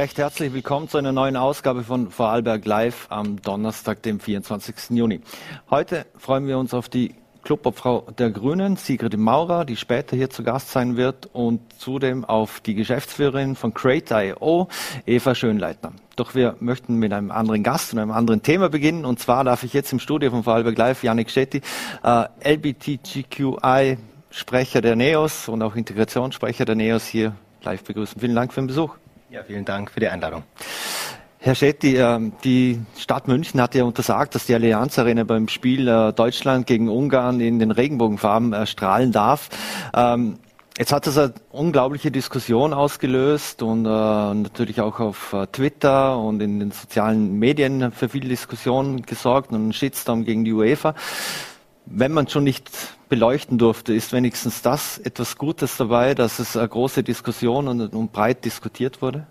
recht herzlich willkommen zu einer neuen Ausgabe von Vorarlberg Live am Donnerstag, dem 24. Juni. Heute freuen wir uns auf die Clubobfrau der Grünen, Sigrid Maurer, die später hier zu Gast sein wird und zudem auf die Geschäftsführerin von Crate.io, Eva Schönleitner. Doch wir möchten mit einem anderen Gast und einem anderen Thema beginnen. Und zwar darf ich jetzt im Studio von Vorarlberg Live Janik Schetti, äh, LBTGQI Sprecher der NEOS und auch Integrationssprecher der NEOS hier live begrüßen. Vielen Dank für den Besuch. Ja, vielen Dank für die Einladung. Herr Schetti, ähm, die Stadt München hat ja untersagt, dass die Allianz Arena beim Spiel äh, Deutschland gegen Ungarn in den Regenbogenfarben äh, strahlen darf. Ähm, jetzt hat das eine unglaubliche Diskussion ausgelöst und äh, natürlich auch auf Twitter und in den sozialen Medien für viel Diskussion gesorgt und einen Shitstorm gegen die UEFA. Wenn man schon nicht beleuchten durfte, ist wenigstens das etwas Gutes dabei, dass es eine große Diskussion und, und breit diskutiert wurde?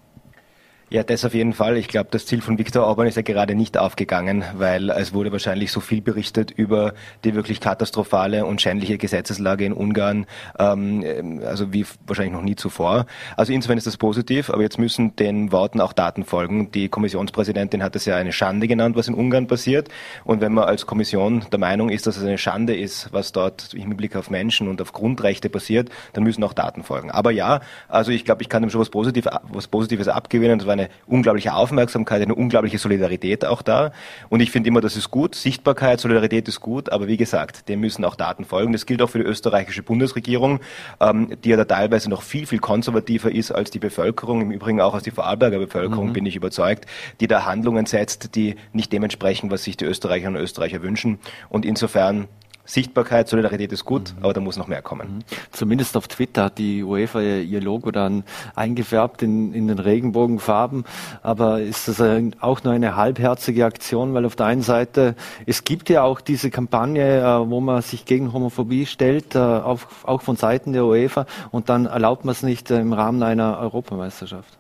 Ja, das auf jeden Fall. Ich glaube, das Ziel von Viktor Orban ist ja gerade nicht aufgegangen, weil es wurde wahrscheinlich so viel berichtet über die wirklich katastrophale und schändliche Gesetzeslage in Ungarn, ähm, also wie wahrscheinlich noch nie zuvor. Also insofern ist das positiv, aber jetzt müssen den Worten auch Daten folgen. Die Kommissionspräsidentin hat es ja eine Schande genannt, was in Ungarn passiert. Und wenn man als Kommission der Meinung ist, dass es eine Schande ist, was dort im Blick auf Menschen und auf Grundrechte passiert, dann müssen auch Daten folgen. Aber ja, also ich glaube, ich kann dem schon was, Positiv, was Positives abgewinnen. Eine unglaubliche Aufmerksamkeit, eine unglaubliche Solidarität auch da. Und ich finde immer, das ist gut. Sichtbarkeit, Solidarität ist gut, aber wie gesagt, dem müssen auch Daten folgen. Das gilt auch für die österreichische Bundesregierung, ähm, die ja da teilweise noch viel, viel konservativer ist als die Bevölkerung, im Übrigen auch als die Vorarlberger Bevölkerung, mhm. bin ich überzeugt, die da Handlungen setzt, die nicht dementsprechend, was sich die Österreicherinnen und Österreicher wünschen. Und insofern Sichtbarkeit, Solidarität ist gut, mhm. aber da muss noch mehr kommen. Mhm. Zumindest auf Twitter hat die UEFA ihr Logo dann eingefärbt in, in den Regenbogenfarben. Aber ist das auch nur eine halbherzige Aktion? Weil auf der einen Seite, es gibt ja auch diese Kampagne, äh, wo man sich gegen Homophobie stellt, äh, auch von Seiten der UEFA. Und dann erlaubt man es nicht äh, im Rahmen einer Europameisterschaft.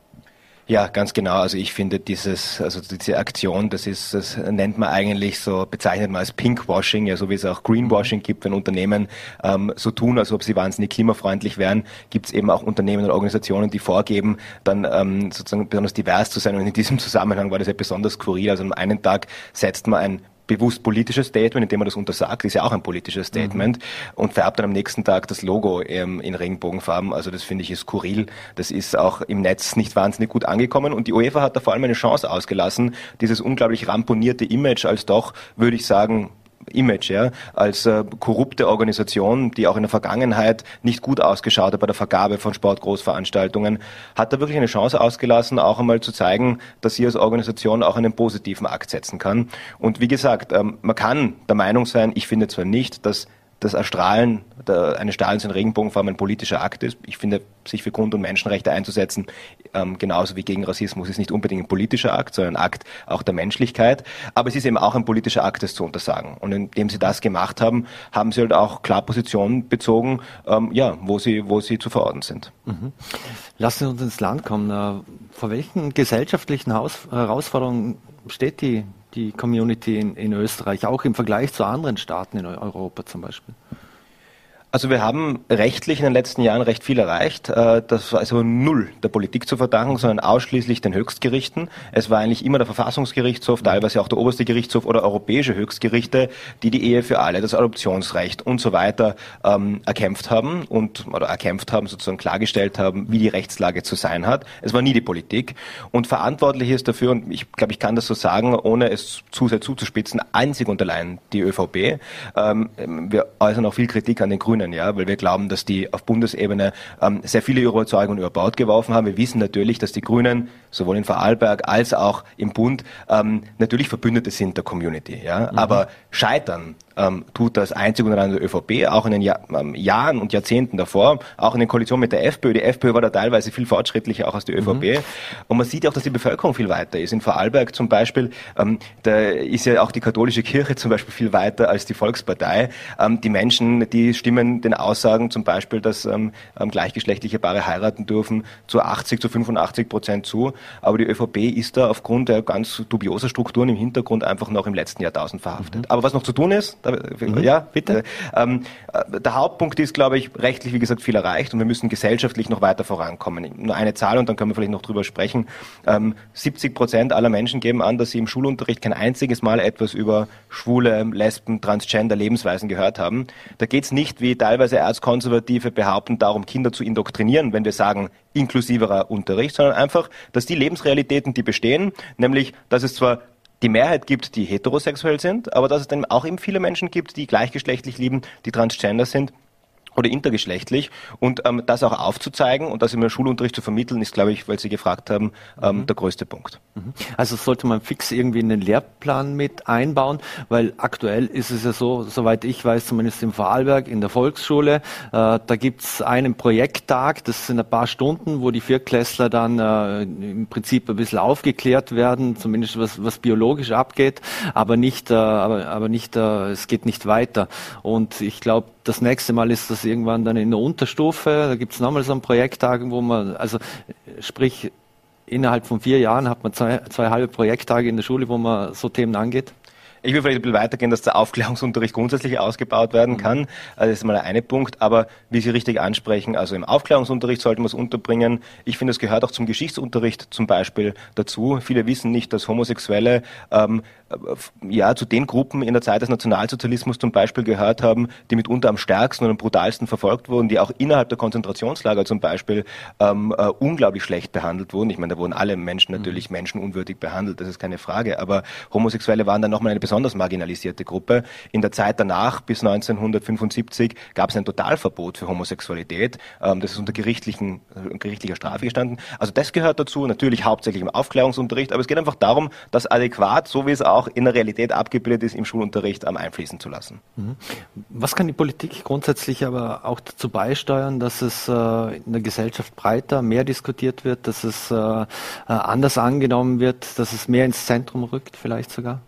Ja, ganz genau. Also ich finde dieses, also diese Aktion, das ist, das nennt man eigentlich so, bezeichnet man als Pinkwashing, ja, so wie es auch Greenwashing gibt, wenn Unternehmen ähm, so tun, als ob sie wahnsinnig klimafreundlich wären, gibt es eben auch Unternehmen und Organisationen, die vorgeben, dann ähm, sozusagen besonders divers zu sein. Und in diesem Zusammenhang war das ja besonders skurril. Also am einen Tag setzt man ein bewusst politisches Statement, indem man das untersagt, ist ja auch ein politisches Statement mhm. und färbt dann am nächsten Tag das Logo ähm, in Regenbogenfarben. Also das finde ich ist skurril. Das ist auch im Netz nicht wahnsinnig gut angekommen und die UEFA hat da vor allem eine Chance ausgelassen, dieses unglaublich ramponierte Image als doch, würde ich sagen, Image, ja, als äh, korrupte Organisation, die auch in der Vergangenheit nicht gut ausgeschaut hat bei der Vergabe von Sportgroßveranstaltungen, hat da wirklich eine Chance ausgelassen, auch einmal zu zeigen, dass sie als Organisation auch einen positiven Akt setzen kann. Und wie gesagt, ähm, man kann der Meinung sein, ich finde zwar nicht, dass das Erstrahlen eines Strahlens in Regenbogenfarben ein politischer Akt ist. Ich finde, sich für Grund- und Menschenrechte einzusetzen, ähm, genauso wie gegen Rassismus, ist nicht unbedingt ein politischer Akt, sondern ein Akt auch der Menschlichkeit. Aber es ist eben auch ein politischer Akt, das zu untersagen. Und indem sie das gemacht haben, haben sie halt auch klar Positionen bezogen, ähm, ja, wo sie, wo sie zu verorten sind. Mhm. Lassen Sie uns ins Land kommen. Äh, vor welchen gesellschaftlichen Herausforderungen steht die die Community in, in Österreich, auch im Vergleich zu anderen Staaten in Europa zum Beispiel? Also wir haben rechtlich in den letzten Jahren recht viel erreicht. Äh, das war also null der Politik zu verdanken, sondern ausschließlich den Höchstgerichten. Es war eigentlich immer der Verfassungsgerichtshof, teilweise auch der oberste Gerichtshof oder europäische Höchstgerichte, die die Ehe für alle, das Adoptionsrecht und so weiter ähm, erkämpft haben und oder erkämpft haben, sozusagen klargestellt haben, wie die Rechtslage zu sein hat. Es war nie die Politik und verantwortlich ist dafür und ich glaube, ich kann das so sagen, ohne es zu sehr zuzuspitzen, einzig und allein die ÖVP. Ähm, wir äußern auch viel Kritik an den Grünen Grünen, ja, weil wir glauben, dass die auf Bundesebene ähm, sehr viele Überzeugungen über Bord geworfen haben. Wir wissen natürlich, dass die Grünen sowohl in Vorarlberg als auch im Bund ähm, natürlich Verbündete sind der Community, ja, mhm. aber scheitern ähm, tut das einzig und allein der ÖVP, auch in den Jahr, ähm, Jahren und Jahrzehnten davor, auch in den Koalitionen mit der FPÖ. Die FPÖ war da teilweise viel fortschrittlicher auch als die ÖVP. Mhm. Und man sieht auch, dass die Bevölkerung viel weiter ist. In Vorarlberg zum Beispiel, ähm, da ist ja auch die katholische Kirche zum Beispiel viel weiter als die Volkspartei. Ähm, die Menschen, die stimmen den, Aussagen zum Beispiel, dass ähm, ähm gleichgeschlechtliche Paare heiraten dürfen, zu 80 zu 85 Prozent zu. Aber die ÖVP ist da aufgrund der ganz dubioser Strukturen im Hintergrund einfach noch im letzten Jahrtausend verhaftet. Mhm. Aber was noch zu tun ist, mhm. ja, bitte. Ähm, äh, der Hauptpunkt ist, glaube ich, rechtlich, wie gesagt, viel erreicht und wir müssen gesellschaftlich noch weiter vorankommen. Nur eine Zahl und dann können wir vielleicht noch drüber sprechen. Ähm, 70 Prozent aller Menschen geben an, dass sie im Schulunterricht kein einziges Mal etwas über schwule, Lesben, Transgender, Lebensweisen gehört haben. Da geht es nicht, wie teilweise Erzkonservative behaupten, darum, Kinder zu indoktrinieren, wenn wir sagen, inklusiverer Unterricht, sondern einfach, dass die Lebensrealitäten, die bestehen, nämlich, dass es zwar die Mehrheit gibt, die heterosexuell sind, aber dass es dann auch eben viele Menschen gibt, die gleichgeschlechtlich lieben, die transgender sind oder intergeschlechtlich und ähm, das auch aufzuzeigen und das im Schulunterricht zu vermitteln, ist, glaube ich, weil Sie gefragt haben, ähm, mhm. der größte Punkt. Mhm. Also sollte man fix irgendwie in den Lehrplan mit einbauen, weil aktuell ist es ja so, soweit ich weiß, zumindest im Vorarlberg in der Volksschule, äh, da gibt's einen Projekttag, das sind ein paar Stunden, wo die Viertklässler dann äh, im Prinzip ein bisschen aufgeklärt werden, zumindest was, was biologisch abgeht, aber nicht, äh, aber, aber nicht, äh, es geht nicht weiter. Und ich glaube, das nächste Mal ist das irgendwann dann in der Unterstufe. Da gibt es nochmal so einen Projekttag, wo man, also sprich, innerhalb von vier Jahren hat man zwei, zwei halbe Projekttage in der Schule, wo man so Themen angeht. Ich will vielleicht ein bisschen weitergehen, dass der Aufklärungsunterricht grundsätzlich ausgebaut werden mhm. kann. Also das ist mal der eine Punkt. Aber wie Sie richtig ansprechen, also im Aufklärungsunterricht sollte man es unterbringen. Ich finde, es gehört auch zum Geschichtsunterricht zum Beispiel dazu. Viele wissen nicht, dass Homosexuelle ähm, ja zu den Gruppen in der Zeit des Nationalsozialismus zum Beispiel gehört haben, die mitunter am stärksten und am brutalsten verfolgt wurden, die auch innerhalb der Konzentrationslager zum Beispiel ähm, äh, unglaublich schlecht behandelt wurden. Ich meine, da wurden alle Menschen natürlich mhm. menschenunwürdig behandelt, das ist keine Frage. Aber Homosexuelle waren dann nochmal eine besonders marginalisierte Gruppe. In der Zeit danach, bis 1975, gab es ein Totalverbot für Homosexualität. Ähm, das ist unter gerichtlichen, äh, gerichtlicher Strafe gestanden. Also das gehört dazu, natürlich hauptsächlich im Aufklärungsunterricht, aber es geht einfach darum, das adäquat, so wie es auch in der Realität abgebildet ist, im Schulunterricht am einfließen zu lassen. Mhm. Was kann die Politik grundsätzlich aber auch dazu beisteuern, dass es äh, in der Gesellschaft breiter, mehr diskutiert wird, dass es äh, anders angenommen wird, dass es mehr ins Zentrum rückt vielleicht sogar?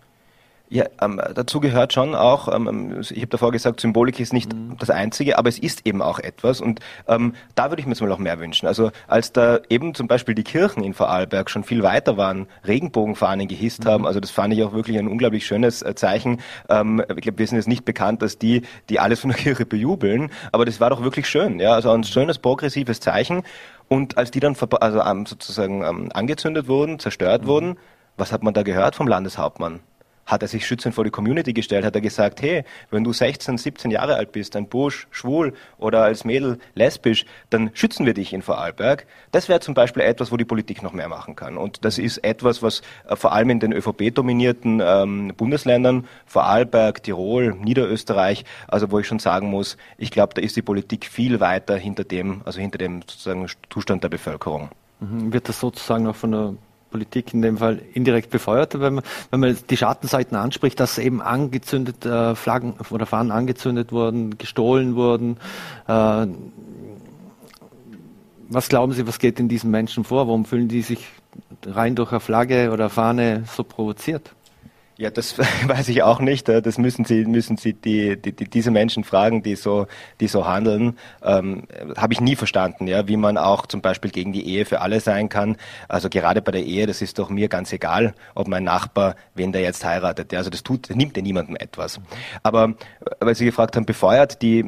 Ja, ähm, dazu gehört schon auch, ähm, ähm ich habe davor gesagt, Symbolik ist nicht mhm. das Einzige, aber es ist eben auch etwas und ähm, da würde ich mir jetzt mal auch mehr wünschen. Also als da eben zum Beispiel die Kirchen in Vorarlberg schon viel weiter waren, Regenbogenfahnen gehisst mhm. haben, also das fand ich auch wirklich ein unglaublich schönes äh, Zeichen. Ähm, ich glaube, wir sind jetzt nicht bekannt, dass die, die alles von der Kirche bejubeln, aber das war doch wirklich schön, ja, also ein schönes progressives Zeichen und als die dann also ähm, sozusagen angezündet wurden, zerstört mhm. wurden, was hat man da gehört vom Landeshauptmann? Hat er sich schützend vor die Community gestellt, hat er gesagt, hey, wenn du 16, 17 Jahre alt bist, ein Bursch schwul oder als Mädel lesbisch, dann schützen wir dich in Vorarlberg. Das wäre zum Beispiel etwas, wo die Politik noch mehr machen kann. Und das ist etwas, was äh, vor allem in den ÖVP-dominierten ähm, Bundesländern, Vorarlberg, Tirol, Niederösterreich, also wo ich schon sagen muss, ich glaube, da ist die Politik viel weiter hinter dem, also hinter dem sozusagen Zustand der Bevölkerung. Mhm. Wird das sozusagen auch von der Politik in dem Fall indirekt befeuert, wenn man, wenn man die Schattenseiten anspricht, dass eben angezündet äh, Flaggen oder Fahnen angezündet wurden, gestohlen wurden. Äh, was glauben Sie, was geht in diesen Menschen vor? Warum fühlen die sich rein durch eine Flagge oder Fahne so provoziert? Ja, das weiß ich auch nicht. Äh, das müssen Sie, müssen Sie die, die, die diese Menschen fragen, die so, die so handeln. Ähm, Habe ich nie verstanden, ja, wie man auch zum Beispiel gegen die Ehe für alle sein kann. Also gerade bei der Ehe, das ist doch mir ganz egal, ob mein Nachbar, wen der jetzt heiratet. Ja, also das tut, das nimmt ja niemandem etwas. Aber äh, weil Sie gefragt haben, befeuert die,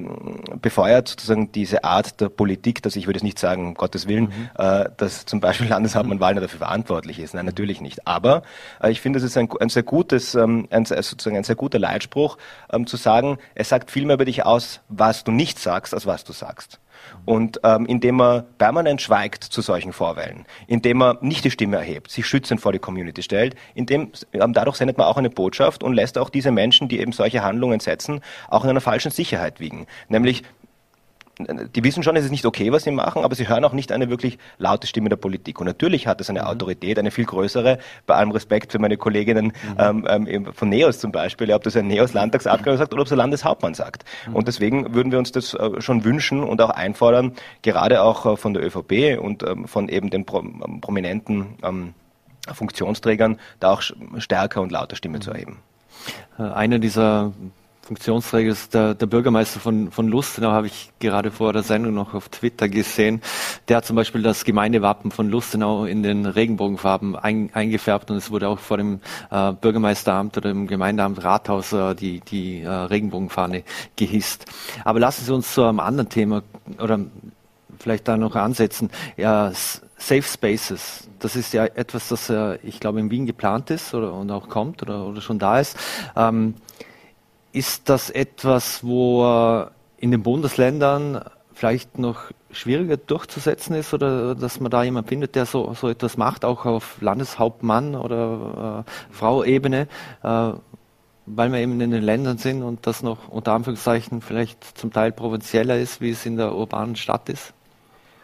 befeuert sozusagen diese Art der Politik, dass ich würde es nicht sagen, um Gottes Willen, mhm. äh, dass zum Beispiel Landeshauptmann Wallner dafür verantwortlich ist. Nein, natürlich nicht. Aber äh, ich finde, es ist ein, ein sehr gutes es ähm, ein, sozusagen ein sehr guter Leitspruch, ähm, zu sagen, es sagt viel mehr über dich aus, was du nicht sagst, als was du sagst. Und ähm, indem er permanent schweigt zu solchen Vorwählen, indem er nicht die Stimme erhebt, sich schützend vor die Community stellt, indem ähm, dadurch sendet man auch eine Botschaft und lässt auch diese Menschen, die eben solche Handlungen setzen, auch in einer falschen Sicherheit wiegen. Nämlich die wissen schon, es ist nicht okay, was sie machen, aber sie hören auch nicht eine wirklich laute Stimme der Politik. Und natürlich hat es eine mhm. Autorität, eine viel größere, bei allem Respekt für meine Kolleginnen mhm. ähm, ähm von NEOS zum Beispiel, ob das ein NEOS-Landtagsabgeordneter sagt oder ob es ein Landeshauptmann sagt. Mhm. Und deswegen würden wir uns das äh, schon wünschen und auch einfordern, gerade auch äh, von der ÖVP und ähm, von eben den ähm, prominenten ähm, Funktionsträgern, da auch stärker und lauter Stimme zu mhm. erheben. Äh, einer dieser Funktionsträger ist der, der Bürgermeister von, von Lustenau, habe ich gerade vor der Sendung noch auf Twitter gesehen. Der hat zum Beispiel das Gemeindewappen von Lustenau in den Regenbogenfarben ein, eingefärbt und es wurde auch vor dem äh, Bürgermeisteramt oder dem Gemeindeamt Rathaus äh, die, die äh, Regenbogenfahne gehisst. Aber lassen Sie uns zu einem anderen Thema oder vielleicht da noch ansetzen. Ja, Safe Spaces, das ist ja etwas, das äh, ich glaube in Wien geplant ist oder und auch kommt oder, oder schon da ist. Ähm, ist das etwas, wo in den Bundesländern vielleicht noch schwieriger durchzusetzen ist oder dass man da jemanden findet, der so, so etwas macht, auch auf Landeshauptmann oder äh, Frau-Ebene, äh, weil wir eben in den Ländern sind und das noch unter Anführungszeichen vielleicht zum Teil provinzieller ist, wie es in der urbanen Stadt ist?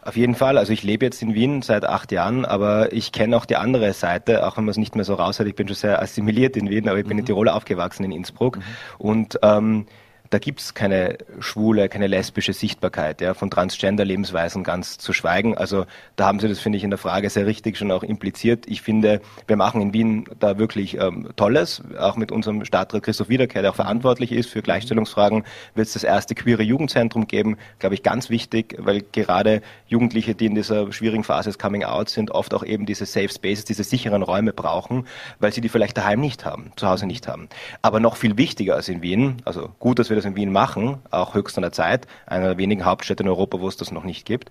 Auf jeden Fall. Also ich lebe jetzt in Wien seit acht Jahren, aber ich kenne auch die andere Seite, auch wenn man es nicht mehr so raushört. Ich bin schon sehr assimiliert in Wien, aber ich bin mhm. in Tirol aufgewachsen, in Innsbruck. Mhm. Und ähm, da gibt's keine schwule, keine lesbische Sichtbarkeit, ja, von Transgender-Lebensweisen ganz zu schweigen. Also da haben Sie das, finde ich, in der Frage sehr richtig schon auch impliziert. Ich finde, wir machen in Wien da wirklich ähm, Tolles, auch mit unserem Stadtrat Christoph Wiederkehr, der auch verantwortlich ist für Gleichstellungsfragen, wird es das erste queere Jugendzentrum geben, glaube ich, ganz wichtig, weil gerade Jugendliche, die in dieser schwierigen Phase des Coming Out sind, oft auch eben diese Safe Spaces, diese sicheren Räume brauchen, weil sie die vielleicht daheim nicht haben, zu Hause nicht haben. Aber noch viel wichtiger als in Wien, also gut, dass wir das in Wien machen, auch höchst an der Zeit, einer der wenigen Hauptstädte in Europa, wo es das noch nicht gibt.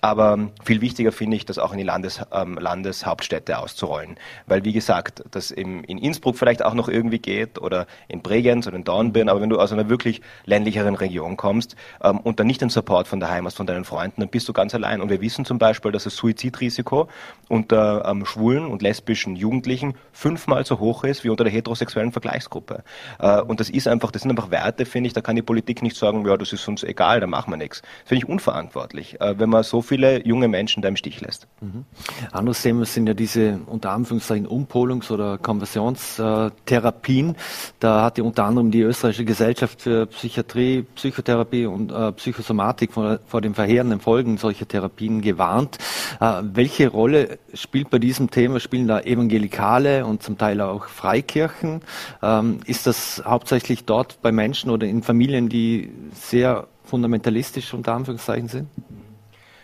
Aber viel wichtiger finde ich, das auch in die Landes, ähm, Landeshauptstädte auszurollen. Weil, wie gesagt, das im, in Innsbruck vielleicht auch noch irgendwie geht oder in Bregenz oder in Dornbirn, aber wenn du aus einer wirklich ländlicheren Region kommst ähm, und dann nicht den Support von daheim hast, von deinen Freunden, dann bist du ganz allein. Und wir wissen zum Beispiel, dass das Suizidrisiko unter ähm, schwulen und lesbischen Jugendlichen fünfmal so hoch ist wie unter der heterosexuellen Vergleichsgruppe. Äh, und das ist einfach, das sind einfach Werte, finde ich, da kann die Politik nicht sagen, ja, das ist uns egal, da machen wir nichts. Finde ich unverantwortlich, äh, wenn man so viele junge Menschen da im Stich lässt. Mhm. Anderes Thema sind ja diese unter Anführungszeichen Umpolungs- oder Konversionstherapien. Da hat ja unter anderem die österreichische Gesellschaft für Psychiatrie, Psychotherapie und äh, Psychosomatik vor, vor den verheerenden Folgen solcher Therapien gewarnt. Äh, welche Rolle spielt bei diesem Thema? Spielen da Evangelikale und zum Teil auch Freikirchen? Ähm, ist das hauptsächlich dort bei Menschen oder in Familien, die sehr fundamentalistisch unter Anführungszeichen sind?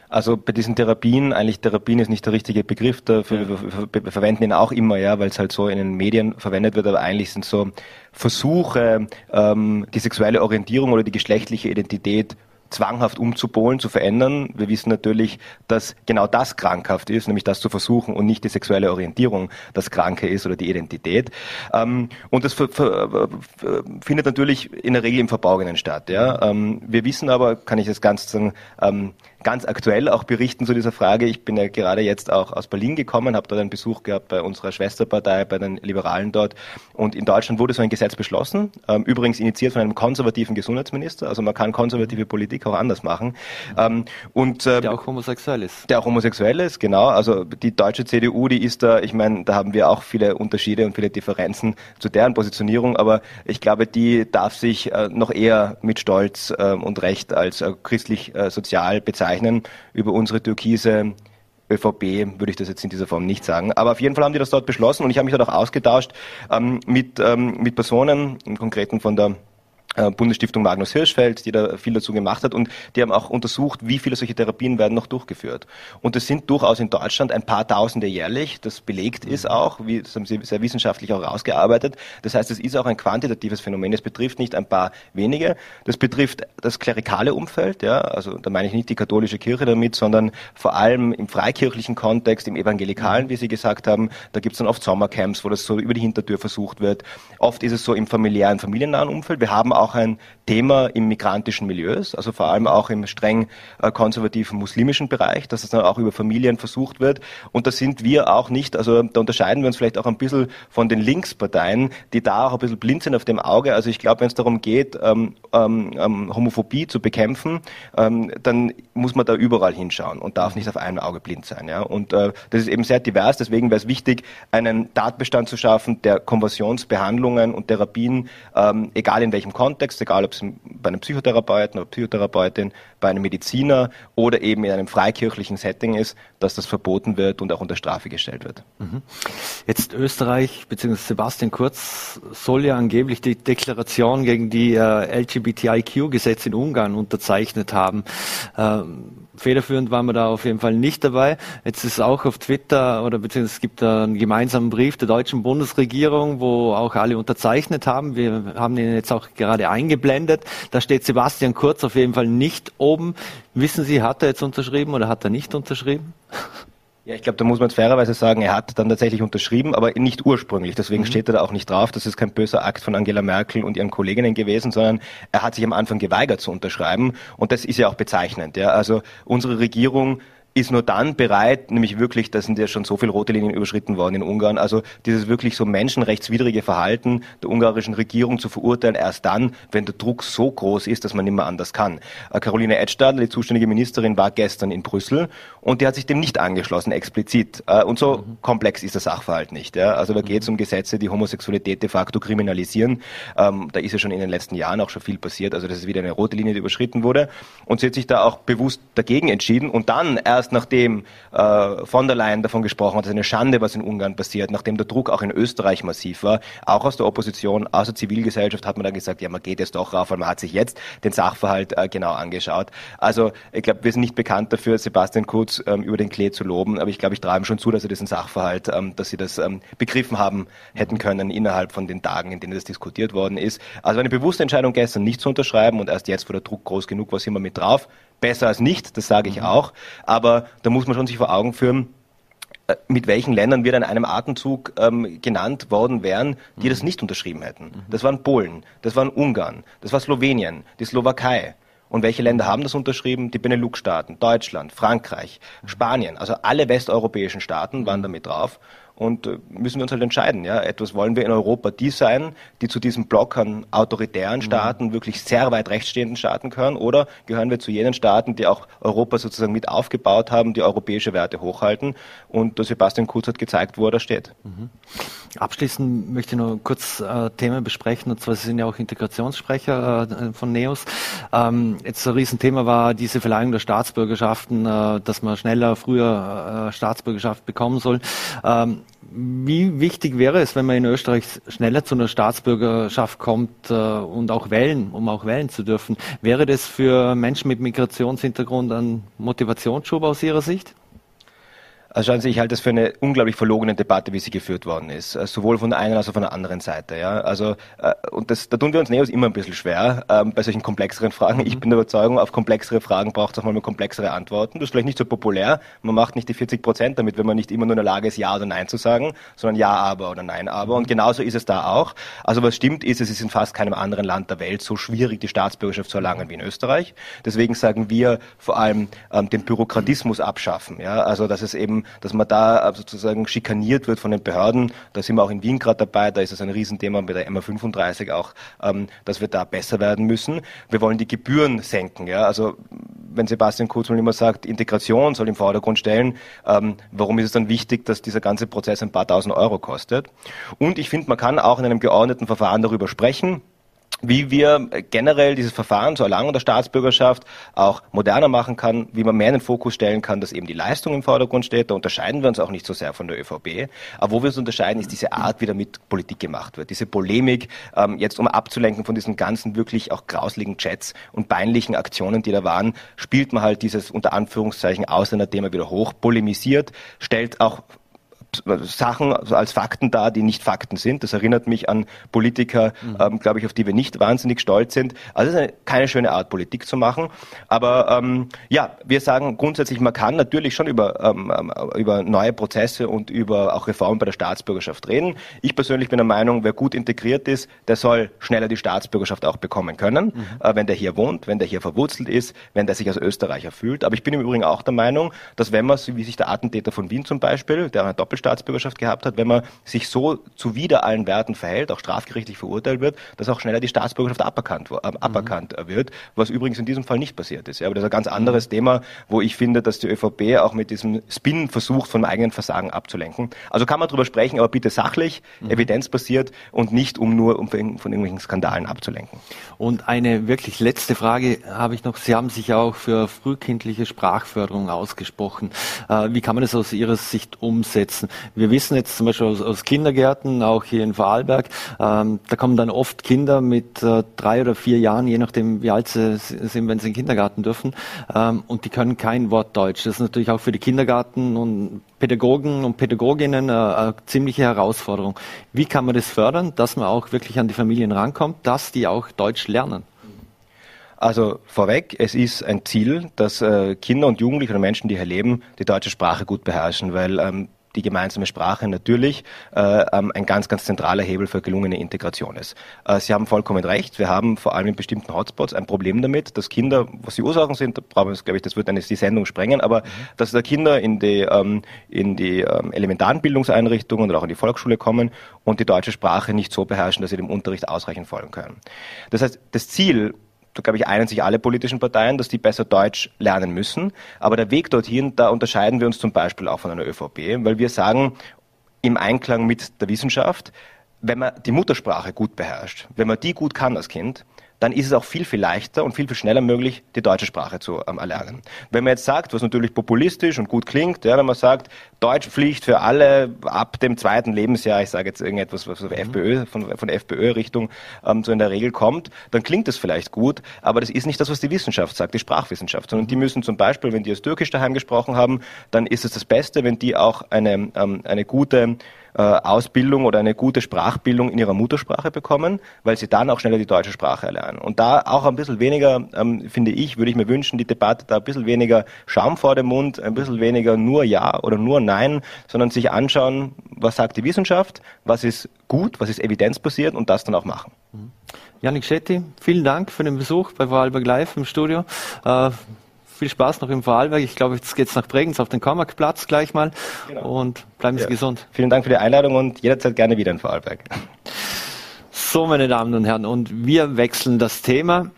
Also bei diesen Therapien, eigentlich Therapien ist nicht der richtige Begriff, dafür ja. wir, wir, verwenden ihn auch immer, ja, weil es halt so in den Medien verwendet wird, aber eigentlich sind so Versuche, ähm, die sexuelle Orientierung oder die geschlechtliche Identität zwanghaft umzupolen, zu verändern. Wir wissen natürlich, dass genau das krankhaft ist, nämlich das zu versuchen und nicht die sexuelle Orientierung das Kranke ist oder die Identität. Ähm, und das findet natürlich in der Regel im Verborgenen statt. Ja? Ähm, wir wissen aber, kann ich das ganz sagen, ähm, ganz aktuell auch berichten zu dieser Frage. Ich bin ja gerade jetzt auch aus Berlin gekommen, habe dort einen Besuch gehabt bei unserer Schwesterpartei, bei den Liberalen dort. Und in Deutschland wurde so ein Gesetz beschlossen, ähm, übrigens initiiert von einem konservativen Gesundheitsminister. Also man kann konservative Politik auch anders machen. Ähm, und äh, der auch homosexuell ist. Der auch homosexuell ist, genau. Also die deutsche CDU, die ist da, ich meine, da haben wir auch viele Unterschiede und viele Differenzen zu deren Positionierung, aber ich glaube, die darf sich äh, noch eher mit Stolz äh, und Recht als äh, christlich-sozial bezeichnen bezeichnen. Über unsere türkise ÖVP würde ich das jetzt in dieser Form nicht sagen. Aber auf jeden Fall haben die das dort beschlossen und ich habe mich dort auch ausgetauscht ähm, mit, ähm, mit Personen, im Konkreten von der Bundesstiftung Magnus Hirschfeld, die da viel dazu gemacht hat und die haben auch untersucht, wie viele solche Therapien werden noch durchgeführt. Und es sind durchaus in Deutschland ein paar Tausende jährlich, das belegt ist mhm. auch, wie, das haben sie sehr wissenschaftlich auch rausgearbeitet. Das heißt, es ist auch ein quantitatives Phänomen. Es betrifft nicht ein paar wenige, das betrifft das klerikale Umfeld, ja, also da meine ich nicht die katholische Kirche damit, sondern vor allem im freikirchlichen Kontext, im evangelikalen, mhm. wie Sie gesagt haben, da gibt es dann oft Sommercamps, wo das so über die Hintertür versucht wird. Oft ist es so im familiären, familiennahen Umfeld. Wir haben auch auch ein Thema im migrantischen Milieus, also vor allem auch im streng äh, konservativen muslimischen Bereich, dass es dann auch über Familien versucht wird. Und da sind wir auch nicht, also da unterscheiden wir uns vielleicht auch ein bisschen von den Linksparteien, die da auch ein bisschen blind sind auf dem Auge. Also ich glaube, wenn es darum geht, ähm, ähm, ähm, Homophobie zu bekämpfen, ähm, dann muss man da überall hinschauen und darf nicht auf einem Auge blind sein. Ja? Und äh, das ist eben sehr divers, deswegen wäre es wichtig, einen Tatbestand zu schaffen, der Konversionsbehandlungen und Therapien, ähm, egal in welchem Kontext, egal ob bei einem Psychotherapeuten oder Psychotherapeutin, bei einem Mediziner oder eben in einem freikirchlichen Setting ist, dass das verboten wird und auch unter Strafe gestellt wird. Mhm. Jetzt Österreich bzw. Sebastian Kurz soll ja angeblich die Deklaration gegen die äh, LGBTIQ-Gesetze in Ungarn unterzeichnet haben. Ähm, federführend waren wir da auf jeden Fall nicht dabei. Jetzt ist auch auf Twitter oder beziehungsweise es gibt einen gemeinsamen Brief der deutschen Bundesregierung, wo auch alle unterzeichnet haben. Wir haben ihn jetzt auch gerade eingeblendet. Da steht Sebastian Kurz auf jeden Fall nicht oben. Wissen Sie, hat er jetzt unterschrieben oder hat er nicht unterschrieben? Ja, ich glaube, da muss man fairerweise sagen, er hat dann tatsächlich unterschrieben, aber nicht ursprünglich. Deswegen mhm. steht er da auch nicht drauf. Das ist kein böser Akt von Angela Merkel und ihren Kolleginnen gewesen, sondern er hat sich am Anfang geweigert zu unterschreiben. Und das ist ja auch bezeichnend. Ja. Also unsere Regierung ist nur dann bereit, nämlich wirklich, da sind ja schon so viele rote Linien überschritten worden in Ungarn, also dieses wirklich so menschenrechtswidrige Verhalten der ungarischen Regierung zu verurteilen, erst dann, wenn der Druck so groß ist, dass man nicht mehr anders kann. Äh, Caroline Edstadler, die zuständige Ministerin, war gestern in Brüssel und die hat sich dem nicht angeschlossen, explizit. Äh, und so mhm. komplex ist der Sachverhalt nicht. Also da geht es um Gesetze, die Homosexualität de facto kriminalisieren. Ähm, da ist ja schon in den letzten Jahren auch schon viel passiert, also das ist wieder eine rote Linie, die überschritten wurde. Und sie hat sich da auch bewusst dagegen entschieden und dann erst erst nachdem äh, von der Leyen davon gesprochen hat, es ist eine Schande, was in Ungarn passiert, nachdem der Druck auch in Österreich massiv war, auch aus der Opposition, aus der Zivilgesellschaft hat man dann gesagt, ja, man geht jetzt doch rauf, weil man hat sich jetzt den Sachverhalt äh, genau angeschaut. Also ich glaube, wir sind nicht bekannt dafür, Sebastian Kurz ähm, über den Klee zu loben, aber ich glaube, ich traue ihm schon zu, dass er diesen Sachverhalt, ähm, dass sie das ähm, begriffen haben hätten können innerhalb von den Tagen, in denen das diskutiert worden ist. Also eine bewusste Entscheidung gestern nicht zu unterschreiben und erst jetzt, wo der Druck groß genug war, sind wir mit drauf besser als nicht, das sage ich mhm. auch. Aber da muss man schon sich vor Augen führen, äh, mit welchen Ländern wir dann in einem Atemzug ähm, genannt worden wären, die mhm. das nicht unterschrieben hätten. Mhm. Das waren Polen, das waren Ungarn, das war Slowenien, die Slowakei. Und welche Länder haben das unterschrieben? Die Benelux-Staaten, Deutschland, Frankreich, mhm. Spanien. Also alle westeuropäischen Staaten waren damit drauf. Und äh, müssen wir uns halt entscheiden, ja. Etwas wollen wir in Europa die sein, die zu diesem Block an autoritären mhm. Staaten, wirklich sehr weit rechtsstehenden Staaten gehören, oder gehören wir zu jenen Staaten, die auch Europa sozusagen mit aufgebaut haben, die europäische Werte hochhalten. Und der Sebastian Kurz hat gezeigt, wo er da steht. Mhm. Abschließend möchte ich noch kurz äh, Themen besprechen, und zwar Sie sind ja auch Integrationssprecher äh, von NEOS. Ähm, jetzt ein Riesenthema war diese Verleihung der Staatsbürgerschaften, äh, dass man schneller, früher äh, Staatsbürgerschaft bekommen soll. Ähm, wie wichtig wäre es, wenn man in Österreich schneller zu einer Staatsbürgerschaft kommt äh, und auch wählen, um auch wählen zu dürfen? Wäre das für Menschen mit Migrationshintergrund ein Motivationsschub aus Ihrer Sicht? Also schauen Sie, ich halte das für eine unglaublich verlogene Debatte, wie sie geführt worden ist. Äh, sowohl von der einen als auch von der anderen Seite. Ja? Also, äh, und das, da tun wir uns Neos immer ein bisschen schwer ähm, bei solchen komplexeren Fragen. Mhm. Ich bin der Überzeugung, auf komplexere Fragen braucht es auch mal komplexere Antworten. Das ist vielleicht nicht so populär. Man macht nicht die 40 Prozent damit, wenn man nicht immer nur in der Lage ist, Ja oder Nein zu sagen, sondern Ja, aber oder Nein, aber. Und genauso ist es da auch. Also was stimmt ist, es ist in fast keinem anderen Land der Welt so schwierig, die Staatsbürgerschaft zu erlangen wie in Österreich. Deswegen sagen wir vor allem ähm, den Bürokratismus abschaffen. Ja? Also dass es eben, dass man da äh, sozusagen schikaniert wird von den Behörden. Da sind wir auch in Wien gerade dabei, da ist es ein Riesenthema mit der MA35 auch, ähm, dass wir da besser werden müssen. Wir wollen die Gebühren senken. Ja? Also wenn Sebastian Kurz immer sagt, Integration soll im Vordergrund stellen, ähm, warum ist es dann wichtig, dass dieser ganze Prozess ein paar tausend Euro kostet? Und ich finde, man kann auch in einem geordneten Verfahren darüber sprechen, wie wir generell dieses Verfahren zur Erlangung der Staatsbürgerschaft auch moderner machen kann, wie man mehr in den Fokus stellen kann, dass eben die Leistung im Vordergrund steht. Da unterscheiden wir uns auch nicht so sehr von der ÖVP. Aber wo wir uns unterscheiden, ist diese Art, wie damit Politik gemacht wird. Diese Polemik, ähm, jetzt um abzulenken von diesen ganzen wirklich auch grausligen Chats und peinlichen Aktionen, die da waren, spielt man halt dieses unter Anführungszeichen Ausländerthema wieder hoch, polemisiert, stellt auch Sachen als Fakten da, die nicht Fakten sind. Das erinnert mich an Politiker, mhm. ähm, glaube ich, auf die wir nicht wahnsinnig stolz sind. Also es ist eine, keine schöne Art, Politik zu machen. Aber ähm, ja, wir sagen grundsätzlich, man kann natürlich schon über, ähm, ähm, über neue Prozesse und über auch Reformen bei der Staatsbürgerschaft reden. Ich persönlich bin der Meinung, wer gut integriert ist, der soll schneller die Staatsbürgerschaft auch bekommen können, mhm. äh, wenn der hier wohnt, wenn der hier verwurzelt ist, wenn der sich als Österreicher fühlt. Aber ich bin im Übrigen auch der Meinung, dass wenn man, wie sich der Attentäter von Wien zum Beispiel, der eine Doppelstadt EU-Staatsbürgerschaft gehabt hat, wenn man sich so zuwider allen Werten verhält, auch strafgerichtlich verurteilt wird, dass auch schneller die Staatsbürgerschaft aberkannt, äh, aberkannt mhm. wird, was übrigens in diesem Fall nicht passiert ist. Ja, aber das ist ein ganz anderes mhm. Thema, wo ich finde, dass die ÖVP auch mit diesem Spin versucht, vom eigenen Versagen abzulenken. Also kann man darüber sprechen, aber bitte sachlich, mhm. evidenzbasiert und nicht um nur um von irgendwelchen Skandalen abzulenken. Und eine wirklich letzte Frage habe ich noch. Sie haben sich auch für frühkindliche Sprachförderung ausgesprochen. Äh, wie kann man das aus Ihrer Sicht umsetzen? Wir wissen jetzt zum Beispiel aus, aus Kindergärten, auch hier in Vorarlberg, ähm, da kommen dann oft Kinder mit äh, drei oder vier Jahren, je nachdem wie alt sie sind, wenn sie in den Kindergarten dürfen, ähm, und die können kein Wort Deutsch. Das ist natürlich auch für die Kindergarten und Pädagogen und Pädagoginnen eine, äh, eine ziemliche Herausforderung. Wie kann man das fördern, dass man auch wirklich an die Familien rankommt, dass die auch Deutsch lernen? Also vorweg, es ist ein Ziel, dass äh, Kinder und Jugendliche oder Menschen, die hier leben, die deutsche Sprache gut beherrschen, weil ähm, die gemeinsame Sprache natürlich äh, ähm, ein ganz, ganz zentraler Hebel für gelungene Integration ist. Äh, Sie haben vollkommen recht. Wir haben vor allem in bestimmten Hotspots ein Problem damit, dass Kinder, was die Ursachen sind, da brauchen wir, glaube ich, das wird eine die Sendung sprengen, aber mhm. dass da Kinder in die, ähm, in die ähm, elementaren Bildungseinrichtungen oder auch in die Volksschule kommen und die deutsche Sprache nicht so beherrschen, dass sie dem Unterricht ausreichend folgen können. Das heißt, das Ziel da glaube ich, einen sich alle politischen Parteien, dass die besser Deutsch lernen müssen. Aber der Weg dorthin, da unterscheiden wir uns zum Beispiel auch von einer ÖVP, weil wir sagen, im Einklang mit der Wissenschaft, wenn man die Muttersprache gut beherrscht, wenn man die gut kann als Kind, dann ist es auch viel, viel leichter und viel, viel schneller möglich, die deutsche Sprache zu ähm, erlernen. Wenn man jetzt sagt, was natürlich populistisch und gut klingt, ja, wenn man sagt, Deutschpflicht für alle ab dem zweiten Lebensjahr, ich sage jetzt irgendetwas, was mhm. FPÖ, von, von FPÖ-Richtung ähm, so in der Regel kommt, dann klingt das vielleicht gut, aber das ist nicht das, was die Wissenschaft sagt, die Sprachwissenschaft, sondern die müssen zum Beispiel, wenn die aus Türkisch daheim gesprochen haben, dann ist es das Beste, wenn die auch eine, ähm, eine gute Ausbildung oder eine gute Sprachbildung in ihrer Muttersprache bekommen, weil sie dann auch schneller die deutsche Sprache erlernen. Und da auch ein bisschen weniger, ähm, finde ich, würde ich mir wünschen, die Debatte da ein bisschen weniger Schaum vor dem Mund, ein bisschen weniger nur Ja oder nur Nein, sondern sich anschauen, was sagt die Wissenschaft, was ist gut, was ist evidenzbasiert und das dann auch machen. Mhm. Janik Schetti, vielen Dank für den Besuch bei Vorarlberg Live im Studio. Äh, viel Spaß noch im Vorarlberg. Ich glaube, jetzt geht's nach Bregenz auf den Kormakplatz gleich mal. Genau. Und bleiben Sie ja. gesund. Vielen Dank für die Einladung und jederzeit gerne wieder in Vorarlberg. So, meine Damen und Herren, und wir wechseln das Thema.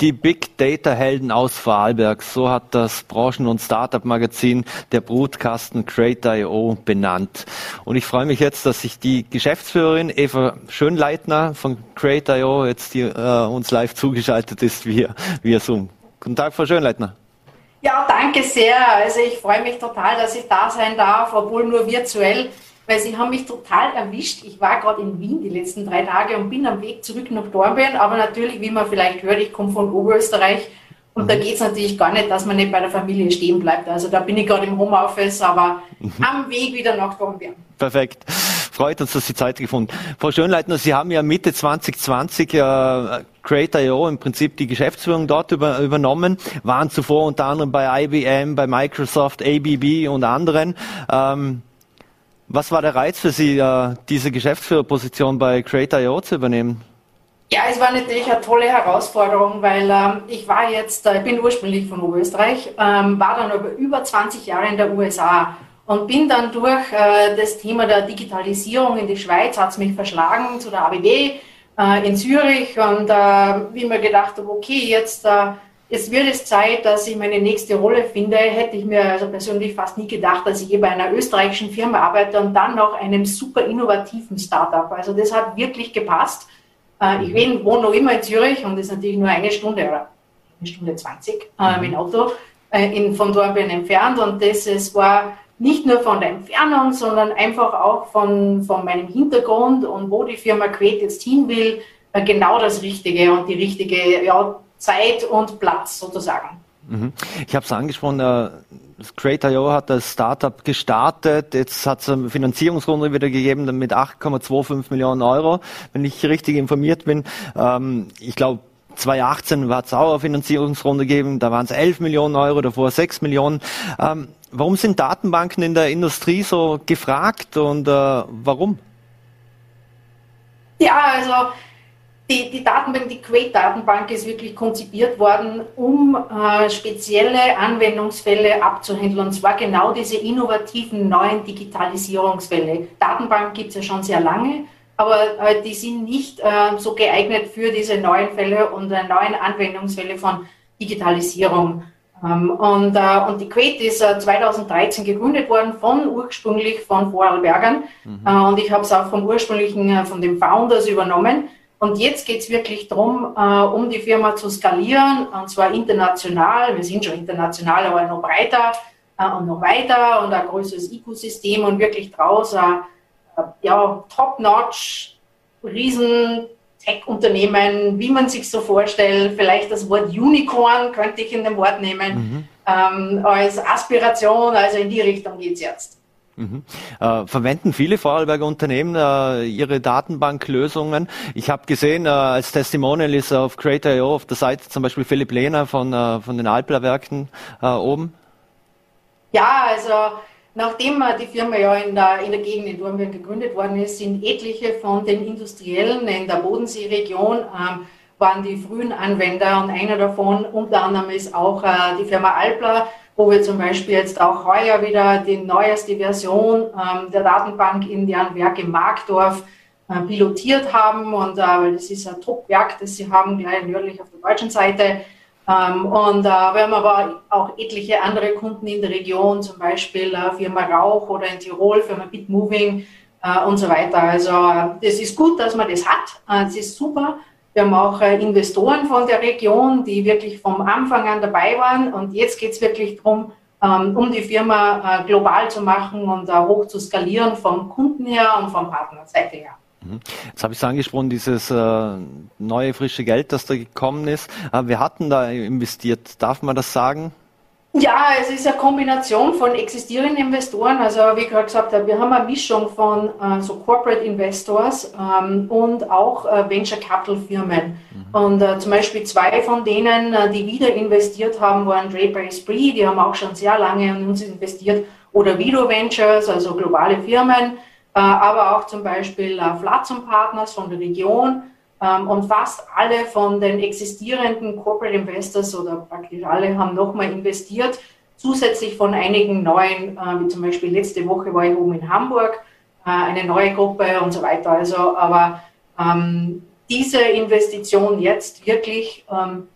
Die Big Data Helden aus Vorarlberg, so hat das Branchen- und Startup-Magazin der Brutkasten Crate.io benannt. Und ich freue mich jetzt, dass sich die Geschäftsführerin Eva Schönleitner von Crate.io jetzt hier, äh, uns live zugeschaltet ist via, via Zoom. Guten Tag, Frau Schönleitner. Ja, danke sehr. Also ich freue mich total, dass ich da sein darf, obwohl nur virtuell, weil Sie haben mich total erwischt. Ich war gerade in Wien die letzten drei Tage und bin am Weg zurück nach Dornbirn, aber natürlich, wie man vielleicht hört, ich komme von Oberösterreich und mhm. da geht es natürlich gar nicht, dass man nicht bei der Familie stehen bleibt. Also da bin ich gerade im Homeoffice, aber mhm. am Weg wieder nach Dornbirn. Perfekt freut uns, dass Sie Zeit gefunden Frau Schönleitner, Sie haben ja Mitte 2020 äh, Creator.io im Prinzip die Geschäftsführung dort über, übernommen, waren zuvor unter anderem bei IBM, bei Microsoft, ABB und anderen. Ähm, was war der Reiz für Sie, äh, diese Geschäftsführerposition bei Creator.io zu übernehmen? Ja, es war natürlich eine tolle Herausforderung, weil ähm, ich war jetzt, äh, ich bin ursprünglich von Oberösterreich, ähm, war dann aber über 20 Jahre in der USA und bin dann durch äh, das Thema der Digitalisierung in die Schweiz, hat es mich verschlagen zu der ABW äh, in Zürich und äh, wie mir gedacht habe, okay, jetzt, äh, jetzt wird es Zeit, dass ich meine nächste Rolle finde, hätte ich mir also persönlich fast nie gedacht, dass ich hier bei einer österreichischen Firma arbeite und dann noch einem super innovativen Startup. Also das hat wirklich gepasst. Äh, ich bin, wohne noch immer in Zürich und das ist natürlich nur eine Stunde oder eine Stunde 20 äh, mit Auto äh, in, von Dornbirn entfernt und das es war nicht nur von der Entfernung, sondern einfach auch von, von meinem Hintergrund und wo die Firma Quet jetzt hin will, äh, genau das Richtige und die richtige ja, Zeit und Platz sozusagen. Mhm. Ich habe es angesprochen, Create.io hat das Startup gestartet. Jetzt hat es eine Finanzierungsrunde wieder gegeben mit 8,25 Millionen Euro, wenn ich richtig informiert bin. Ähm, ich glaube, 2018 war es auch eine Finanzierungsrunde gegeben, da waren es 11 Millionen Euro, davor 6 Millionen. Ähm, warum sind Datenbanken in der Industrie so gefragt und äh, warum? Ja, also die, die Datenbank, die Quake-Datenbank ist wirklich konzipiert worden, um äh, spezielle Anwendungsfälle abzuhandeln, und zwar genau diese innovativen neuen Digitalisierungsfälle. Datenbank gibt es ja schon sehr lange, aber äh, die sind nicht äh, so geeignet für diese neuen Fälle und äh, neuen Anwendungsfälle von Digitalisierung. Ähm, und, äh, und die Quate ist 2013 äh, gegründet worden von ursprünglich von Vorarlbergern mhm. Und ich habe es auch vom ursprünglichen, von den Founders übernommen. Und jetzt geht es wirklich darum, um die Firma zu skalieren, und zwar international. Wir sind schon international, aber noch breiter und noch weiter und ein größeres Ökosystem und wirklich draus ja, top-notch, riesen Tech-Unternehmen, wie man sich so vorstellt. Vielleicht das Wort Unicorn könnte ich in dem Wort nehmen, mhm. ähm, als Aspiration. Also in die Richtung geht es jetzt. Mhm. Äh, verwenden viele Vorarlberger Unternehmen äh, ihre Datenbanklösungen. Ich habe gesehen, äh, als Testimonial ist auf Creator.io auf der Seite zum Beispiel Philipp Lehner von, äh, von den Alpler-Werken äh, oben. Ja, also Nachdem die Firma ja in der, in der Gegend in Dornbirn gegründet worden ist, sind etliche von den Industriellen in der Bodenseeregion ähm, waren die frühen Anwender und einer davon unter anderem ist auch äh, die Firma Alpla, wo wir zum Beispiel jetzt auch heuer wieder die neueste Version ähm, der Datenbank in deren Werk im Markdorf äh, pilotiert haben und äh, weil das ist ein Top-Werk, das sie haben gleich nördlich auf der deutschen Seite ähm, und äh, wir haben aber auch etliche andere Kunden in der Region, zum Beispiel äh, Firma Rauch oder in Tirol, Firma Bitmoving äh, und so weiter. Also das ist gut, dass man das hat. Das ist super. Wir haben auch Investoren von der Region, die wirklich vom Anfang an dabei waren. Und jetzt geht es wirklich darum, ähm, um die Firma global zu machen und hoch zu skalieren vom Kunden her und vom Partnerseite her. Mhm. Jetzt habe ich es angesprochen, dieses äh, neue frische Geld, das da gekommen ist. Äh, wir hatten da investiert. Darf man das sagen? Ja, es ist eine Kombination von existierenden Investoren. Also wie ich gerade gesagt habe, wir haben eine Mischung von äh, so Corporate Investors ähm, und auch äh, Venture Capital Firmen. Mhm. Und äh, zum Beispiel zwei von denen, äh, die wieder investiert haben, waren Draper Esprit, die haben auch schon sehr lange in uns investiert, oder Vido Ventures, also globale Firmen. Äh, aber auch zum Beispiel äh, Flatzum Partners von der Region und fast alle von den existierenden Corporate Investors oder praktisch alle haben nochmal investiert, zusätzlich von einigen neuen, äh, wie zum Beispiel letzte Woche war ich oben in Hamburg, eine neue Gruppe und so weiter. Also, aber ähm, diese Investition jetzt wirklich ähm,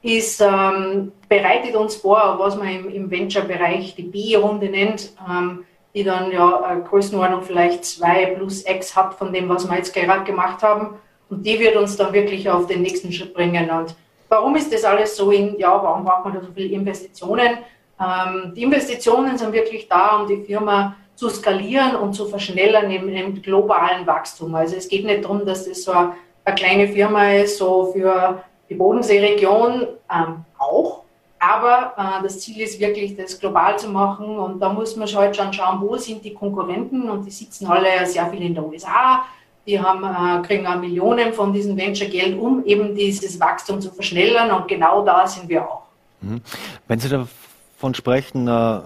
ist, ähm, bereitet uns vor, was man im, im Venture-Bereich die B-Runde nennt. Ähm, die dann ja eine Größenordnung vielleicht zwei plus X hat von dem, was wir jetzt gerade gemacht haben. Und die wird uns dann wirklich auf den nächsten Schritt bringen. Und warum ist das alles so in, ja, warum braucht man da so viele Investitionen? Ähm, die Investitionen sind wirklich da, um die Firma zu skalieren und zu verschnellern im, im globalen Wachstum. Also es geht nicht darum, dass das so eine, eine kleine Firma ist, so für die Bodenseeregion ähm, auch, aber äh, das Ziel ist wirklich, das global zu machen. Und da muss man halt schon schauen, wo sind die Konkurrenten. Und die sitzen alle sehr viel in der USA. Die haben, äh, kriegen auch Millionen von diesem Venture-Geld, um eben dieses Wachstum zu verschnellern. Und genau da sind wir auch. Mhm. Wenn Sie davon sprechen, äh,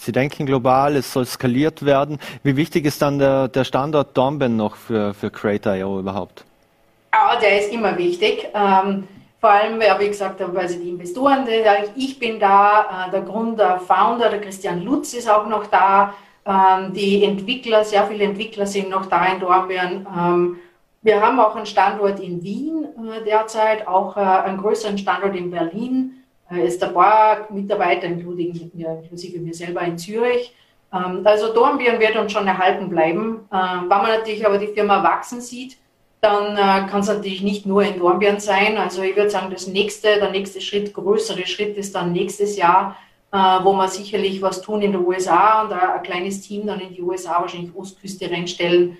Sie denken global, es soll skaliert werden. Wie wichtig ist dann der, der Standort Dornbirn noch für, für Creator.io überhaupt? Ja, der ist immer wichtig. Ähm, vor allem, wie gesagt, weil sie die Investoren, ich bin da, äh, der Gründer, Founder, der Christian Lutz ist auch noch da, die Entwickler, sehr viele Entwickler sind noch da in Dornbirn. Ähm, wir haben auch einen Standort in Wien äh, derzeit, auch äh, einen größeren Standort in Berlin. Es ist ein paar Mitarbeiter, inklusive mir selber in Zürich. Ähm, also Dornbirn wird uns schon erhalten bleiben. Wenn man natürlich aber die Firma wachsen sieht, dann äh, kann es natürlich nicht nur in Dornbirn sein. Also ich würde sagen, das nächste, der nächste Schritt, größere Schritt ist dann nächstes Jahr, äh, wo wir sicherlich was tun in den USA und ein, ein kleines Team dann in die USA, wahrscheinlich Ostküste reinstellen.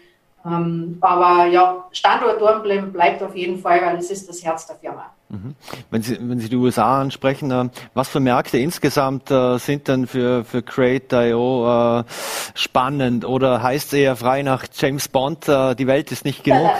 Ähm, aber ja, Standort Dornbirn bleibt auf jeden Fall, weil es ist das Herz der Firma. Mhm. Wenn Sie, wenn Sie die USA ansprechen, äh, was für Märkte insgesamt äh, sind denn für, für Create.io äh, spannend oder heißt es eher frei nach James Bond, äh, die Welt ist nicht genug?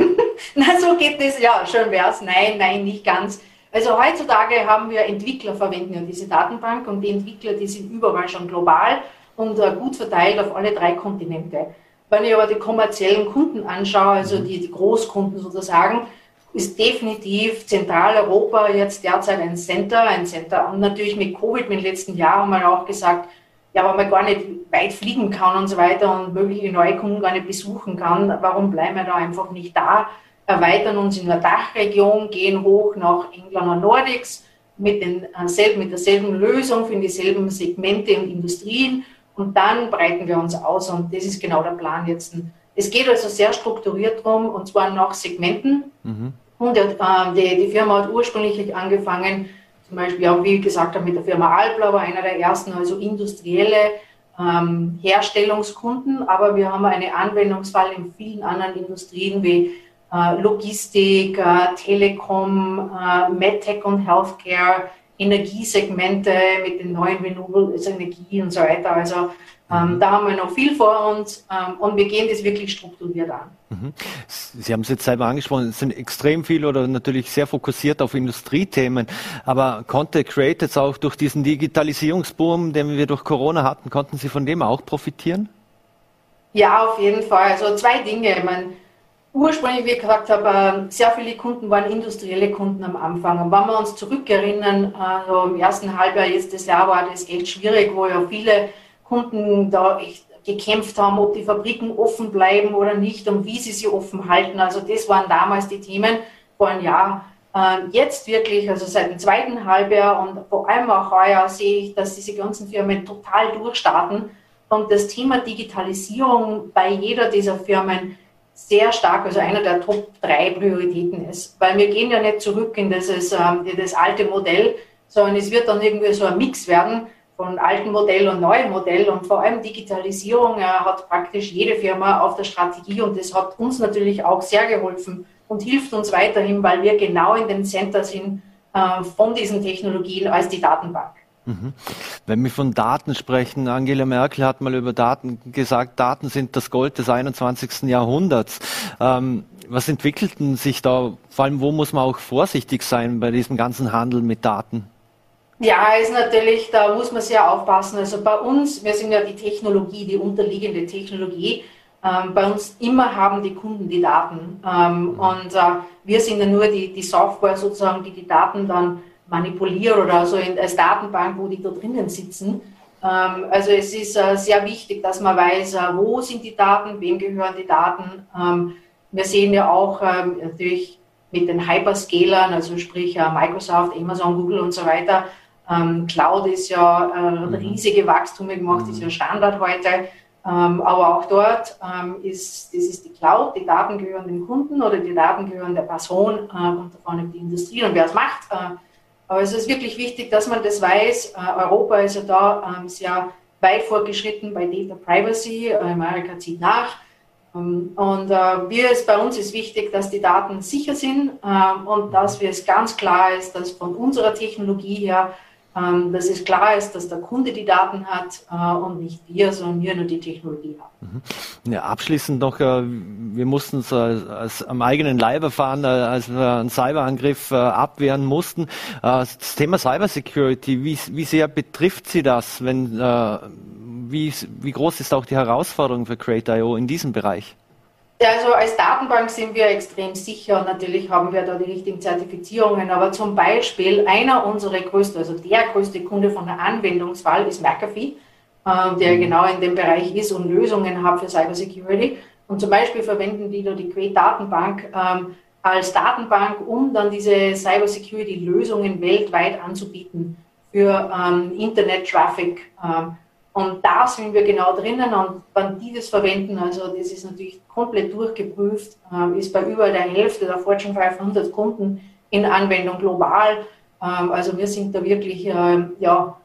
Na, so geht es, ja, schön wäre es. Nein, nein, nicht ganz. Also heutzutage haben wir Entwickler verwenden ja diese Datenbank und die Entwickler, die sind überall schon global und äh, gut verteilt auf alle drei Kontinente. Wenn ich aber die kommerziellen Kunden anschaue, also die, die Großkunden sozusagen, ist definitiv Zentraleuropa jetzt derzeit ein Center, ein Center. Und natürlich mit Covid, mit den letzten Jahren haben wir auch gesagt, ja, wenn man gar nicht weit fliegen kann und so weiter und mögliche neue Kunden gar nicht besuchen kann, warum bleiben wir da einfach nicht da? Erweitern uns in der Dachregion, gehen hoch nach England und Nordics mit, den, äh, mit derselben Lösung für dieselben Segmente und Industrien und dann breiten wir uns aus und das ist genau der Plan jetzt. Es geht also sehr strukturiert drum und zwar nach Segmenten. Mhm. Und äh, die, die Firma hat ursprünglich angefangen, zum Beispiel, auch, wie gesagt, mit der Firma Albler war einer der ersten, also industrielle ähm, Herstellungskunden, aber wir haben einen Anwendungsfall in vielen anderen Industrien wie Logistik, äh, Telekom, äh, MedTech und Healthcare, Energiesegmente mit den neuen Renewables Energie und so weiter. Also ähm, mhm. da haben wir noch viel vor uns ähm, und wir gehen das wirklich strukturiert an. Mhm. Sie haben es jetzt selber angesprochen, es sind extrem viel oder natürlich sehr fokussiert auf Industriethemen. Aber konnte Create jetzt auch durch diesen Digitalisierungsboom, den wir durch Corona hatten, konnten Sie von dem auch profitieren? Ja, auf jeden Fall. Also zwei Dinge. Ich meine, ursprünglich, wie ich gesagt habe, sehr viele Kunden waren industrielle Kunden am Anfang. Und wenn wir uns zurückerinnern, also im ersten Halbjahr jetzt das Jahr war das echt schwierig, wo ja viele Kunden da echt gekämpft haben, ob die Fabriken offen bleiben oder nicht und wie sie sie offen halten. Also das waren damals die Themen vor einem Jahr. Ähm, jetzt wirklich, also seit dem zweiten Halbjahr und vor allem auch heuer sehe ich, dass diese ganzen Firmen total durchstarten und das Thema Digitalisierung bei jeder dieser Firmen sehr stark, also einer der Top drei Prioritäten ist. Weil wir gehen ja nicht zurück in dieses, ähm, in das alte Modell, sondern es wird dann irgendwie so ein Mix werden von alten Modell und neuem Modell. Und vor allem Digitalisierung äh, hat praktisch jede Firma auf der Strategie und das hat uns natürlich auch sehr geholfen und hilft uns weiterhin, weil wir genau in dem Center sind äh, von diesen Technologien als die Datenbank. Mhm. Wenn wir von Daten sprechen, Angela Merkel hat mal über Daten gesagt, Daten sind das Gold des 21. Jahrhunderts. Ähm, was entwickelten sich da? Vor allem, wo muss man auch vorsichtig sein bei diesem ganzen Handel mit Daten? Ja, ist natürlich, da muss man sehr aufpassen. Also bei uns, wir sind ja die Technologie, die unterliegende Technologie. Ähm, bei uns immer haben die Kunden die Daten. Ähm, und äh, wir sind ja nur die, die Software sozusagen, die die Daten dann manipuliere oder so in, als Datenbank, wo die da drinnen sitzen. Ähm, also es ist äh, sehr wichtig, dass man weiß, äh, wo sind die Daten, wem gehören die Daten. Ähm, wir sehen ja auch ähm, natürlich mit den Hyperscalern, also sprich äh, Microsoft, Amazon, Google und so weiter. Ähm, Cloud ist ja äh, mhm. riesige Wachstume gemacht, ist ja Standard heute. Ähm, aber auch dort ähm, ist, das ist die Cloud, die Daten gehören dem Kunden oder die Daten gehören der Person äh, und davon die Industrie und wer es macht. Aber es ist wirklich wichtig, dass man das weiß. Äh, Europa ist ja da ähm, sehr weit fortgeschritten bei Data Privacy. Äh, Amerika zieht nach. Ähm, und äh, wir ist, bei uns ist wichtig, dass die Daten sicher sind und dass es ganz klar ist, dass von unserer Technologie her dass es klar ist, dass der Kunde die Daten hat äh, und nicht wir, sondern wir nur die Technologie haben. Mhm. Ja, abschließend noch, äh, wir mussten es als, am eigenen Leib erfahren, äh, als wir einen Cyberangriff abwehren mussten. das Thema Cybersecurity, wie, wie sehr betrifft Sie das? Wenn, wie, wie groß ist auch die Herausforderung für Create.io in diesem Bereich? Also als Datenbank sind wir extrem sicher und natürlich haben wir da die richtigen Zertifizierungen, aber zum Beispiel einer unserer größten, also der größte Kunde von der Anwendungsfall ist McAfee, äh, der mhm. genau in dem Bereich ist und Lösungen hat für Cybersecurity. Und zum Beispiel verwenden die da die Quay-Datenbank ähm, als Datenbank, um dann diese Cybersecurity-Lösungen weltweit anzubieten für ähm, Internet-Traffic. Ähm, und da sind wir genau drinnen und wenn die das verwenden, also das ist natürlich komplett durchgeprüft, äh, ist bei über der Hälfte der Fortune 500 Kunden in Anwendung global. Ähm, also wir sind da wirklich äh, ja,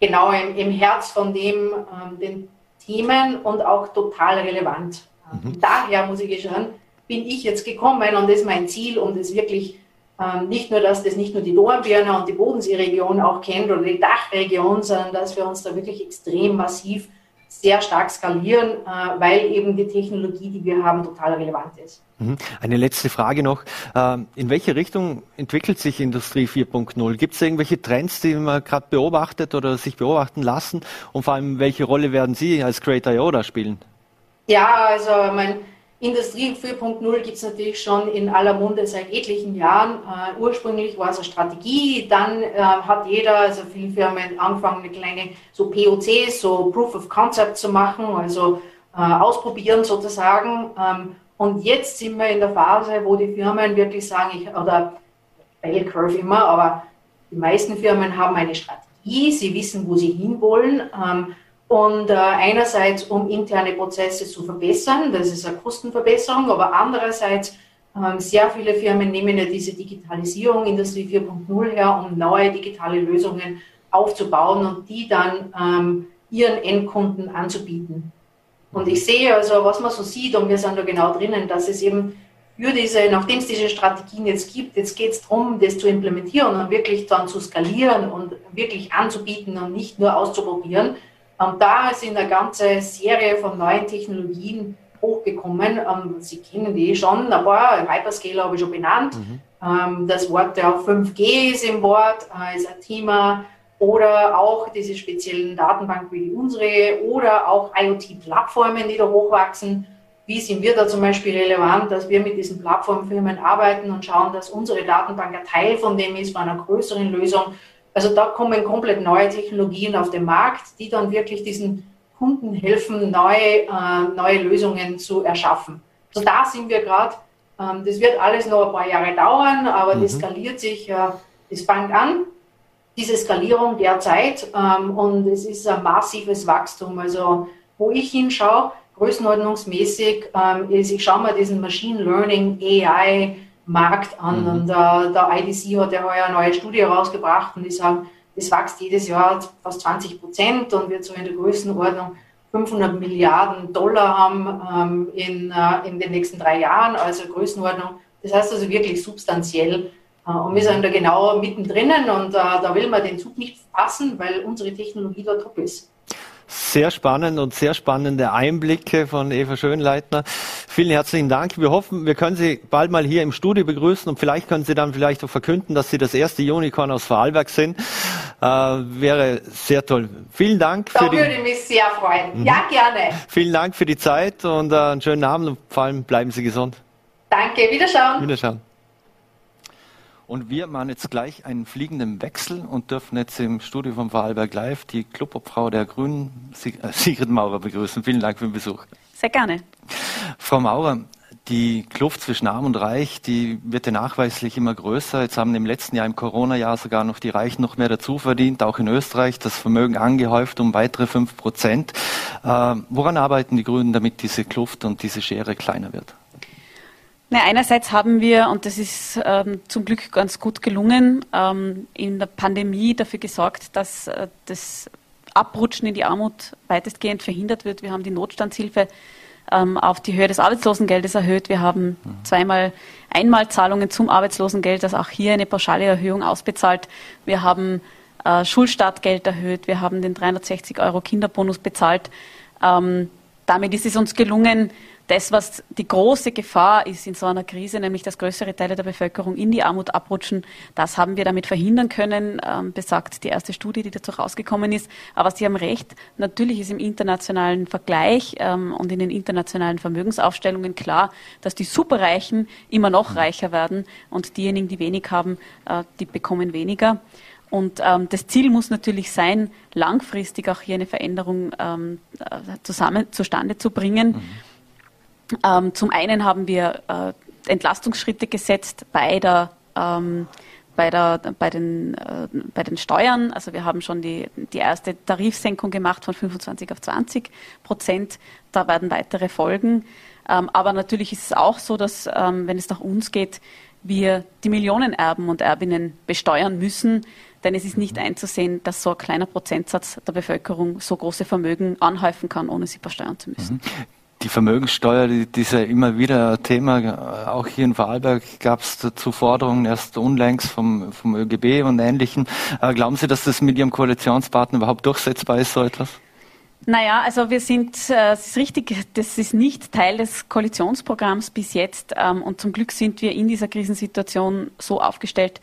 genau im, im, Herz von dem, ähm, den Themen und auch total relevant. Mhm. Daher muss ich gestehen, bin ich jetzt gekommen und das ist mein Ziel, um das wirklich ähm, nicht nur, dass das nicht nur die Dornbirner und die Bodenseeregion auch kennt oder die Dachregion, sondern dass wir uns da wirklich extrem massiv sehr stark skalieren, äh, weil eben die Technologie, die wir haben, total relevant ist. Mhm. Eine letzte Frage noch. Ähm, in welche Richtung entwickelt sich Industrie 4.0? Gibt es irgendwelche Trends, die man gerade beobachtet oder sich beobachten lassen? Und vor allem, welche Rolle werden Sie als Creator da spielen? Ja, also mein, Industrie 4.0 gibt es natürlich schon in aller Munde seit etlichen Jahren. Uh, ursprünglich war es eine Strategie, dann uh, hat jeder, also viele Firmen, angefangen mit kleinen so POCs, so Proof of Concept zu machen, also uh, ausprobieren sozusagen. Ähm, und jetzt sind wir in der Phase, wo die Firmen wirklich sagen, ich, oder Bell Curve immer, aber die meisten Firmen haben eine Strategie, sie wissen, wo sie hinwollen. Um, und äh, einerseits, um interne Prozesse zu verbessern, das ist eine Kostenverbesserung, aber andererseits, ähm, sehr viele Firmen nehmen ja diese Digitalisierung, Industrie 4.0 her, um neue digitale Lösungen aufzubauen und die dann ähm, ihren Endkunden anzubieten. Und ich sehe also, was man so sieht, und wir sind da genau drinnen, dass es eben für diese, nachdem es diese Strategien jetzt gibt, jetzt geht es darum, das zu implementieren und wirklich dann zu skalieren und wirklich anzubieten und nicht nur auszuprobieren. Und da sind eine ganze Serie von neuen Technologien hochgekommen. Ähm, Sie kennen die schon, ein paar, Hyperscaler habe ich schon benannt. Mhm. Ähm, das Wort der 5G ist im Wort, äh, ist ein Thema. Oder auch diese speziellen Datenbanken wie unsere oder auch IoT-Plattformen, die da hochwachsen. Wie sind wir da zum Beispiel relevant, dass wir mit diesen Plattformfirmen arbeiten und schauen, dass unsere Datenbank ein Teil von dem ist, von einer größeren Lösung, also da kommen komplett neue Technologien auf den Markt, die dann wirklich diesen Kunden helfen, neue, äh, neue Lösungen zu erschaffen. Also da sind wir gerade. Ähm, das wird alles noch ein paar Jahre dauern, aber mhm. das skaliert sich, äh, das fängt an, diese Skalierung derzeit ähm, und es ist ein massives Wachstum. Also wo ich hinschaue, größenordnungsmäßig, ähm, ist, ich schaue mal diesen Machine Learning, AI, Markt an. Mhm. Und äh, der IDC hat ja heuer eine neue Studie rausgebracht und die sagen, das wächst jedes Jahr fast 20 Prozent und wird so in der Größenordnung 500 Milliarden Dollar haben ähm, in, äh, in den nächsten drei Jahren, also Größenordnung. Das heißt also wirklich substanziell. Äh, und wir sind da genau mittendrin und äh, da will man den Zug nicht verpassen, weil unsere Technologie da top ist. Sehr spannend und sehr spannende Einblicke von Eva Schönleitner. Vielen herzlichen Dank. Wir hoffen, wir können Sie bald mal hier im Studio begrüßen und vielleicht können Sie dann vielleicht auch verkünden, dass Sie das erste Unicorn aus Vorarlberg sind. Äh, wäre sehr toll. Vielen Dank. Da würde ich mich sehr freuen. Mhm. Ja, gerne. Vielen Dank für die Zeit und äh, einen schönen Abend und vor allem bleiben Sie gesund. Danke. Wiederschauen. Wiederschauen. Und wir machen jetzt gleich einen fliegenden Wechsel und dürfen jetzt im Studio von Vorarlberg Live die Clubobfrau der Grünen, äh, Sigrid Maurer, begrüßen. Vielen Dank für den Besuch. Sehr gerne. Frau Maurer, die Kluft zwischen Arm und Reich, die wird ja nachweislich immer größer. Jetzt haben im letzten Jahr, im Corona-Jahr, sogar noch die Reichen noch mehr dazu verdient, auch in Österreich, das Vermögen angehäuft um weitere fünf Prozent. Äh, woran arbeiten die Grünen, damit diese Kluft und diese Schere kleiner wird? Na, einerseits haben wir, und das ist ähm, zum Glück ganz gut gelungen, ähm, in der Pandemie dafür gesorgt, dass äh, das Abrutschen in die Armut weitestgehend verhindert wird. Wir haben die Notstandshilfe ähm, auf die Höhe des Arbeitslosengeldes erhöht. Wir haben mhm. zweimal Einmalzahlungen zum Arbeitslosengeld, also auch hier eine pauschale Erhöhung ausbezahlt. Wir haben äh, Schulstartgeld erhöht. Wir haben den 360 Euro Kinderbonus bezahlt. Ähm, damit ist es uns gelungen, das, was die große Gefahr ist in so einer Krise, nämlich dass größere Teile der Bevölkerung in die Armut abrutschen, das haben wir damit verhindern können, ähm, besagt die erste Studie, die dazu rausgekommen ist. Aber Sie haben recht, natürlich ist im internationalen Vergleich ähm, und in den internationalen Vermögensaufstellungen klar, dass die Superreichen immer noch reicher werden und diejenigen, die wenig haben, äh, die bekommen weniger. Und ähm, das Ziel muss natürlich sein, langfristig auch hier eine Veränderung ähm, äh, zusammen zustande zu bringen. Mhm ähm, zum einen haben wir äh, Entlastungsschritte gesetzt bei der ähm, bei, der, bei, den, äh, bei den Steuern. Also wir haben schon die, die erste Tarifsenkung gemacht von 25 auf 20 Prozent. Da werden weitere folgen. Ähm, aber natürlich ist es auch so, dass, ähm, wenn es nach uns geht, wir die Millionenerben und Erbinnen besteuern müssen. Denn es ist nicht einzusehen, dass so ein kleiner Prozentsatz der Bevölkerung so große Vermögen anhäufen kann, ohne sie versteuern zu müssen. Mhm die Vermögenssteuer, die, die ist ja immer wieder Thema. Auch hier in Vorarlberg gab es dazu Forderungen, erst unlängst vom, vom ÖGB und Ähnlichem. Äh, glauben Sie, dass das mit Ihrem Koalitionspartner überhaupt durchsetzbar ist, so etwas? Naja, also wir sind, äh, es ist richtig, das ist nicht Teil des Koalitionsprogramms bis jetzt. Ähm, und zum Glück sind wir in dieser Krisensituation so aufgestellt,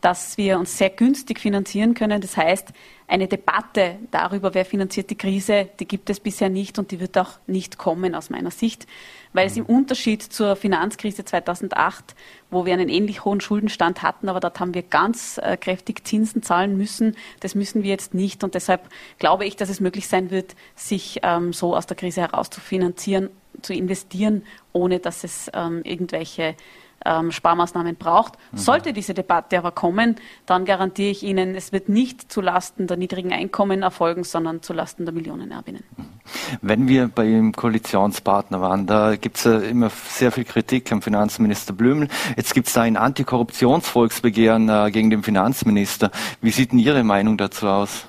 dass wir uns sehr günstig finanzieren können. Das heißt, eine Debatte darüber, wer finanziert die Krise, die gibt es bisher nicht und die wird auch nicht kommen aus meiner Sicht, weil es im Unterschied zur Finanzkrise 2008, wo wir einen ähnlich hohen Schuldenstand hatten, aber dort haben wir ganz äh, kräftig Zinsen zahlen müssen, das müssen wir jetzt nicht und deshalb glaube ich, dass es möglich sein wird, sich ähm, so aus der Krise heraus zu finanzieren, zu investieren, ohne dass es ähm, irgendwelche ähm, Sparmaßnahmen braucht. Mhm. Sollte diese Debatte aber kommen, dann garantiere ich Ihnen, es wird nicht zulasten der niedrigen Einkommen erfolgen, sondern zulasten der Millionenerbinnen. Mhm. Wenn wir bei Ihrem Koalitionspartner waren, da gibt es ja immer sehr viel Kritik am Finanzminister Blümel. Jetzt gibt es da ein Antikorruptionsvolksbegehren äh, gegen den Finanzminister. Wie sieht denn Ihre Meinung dazu aus?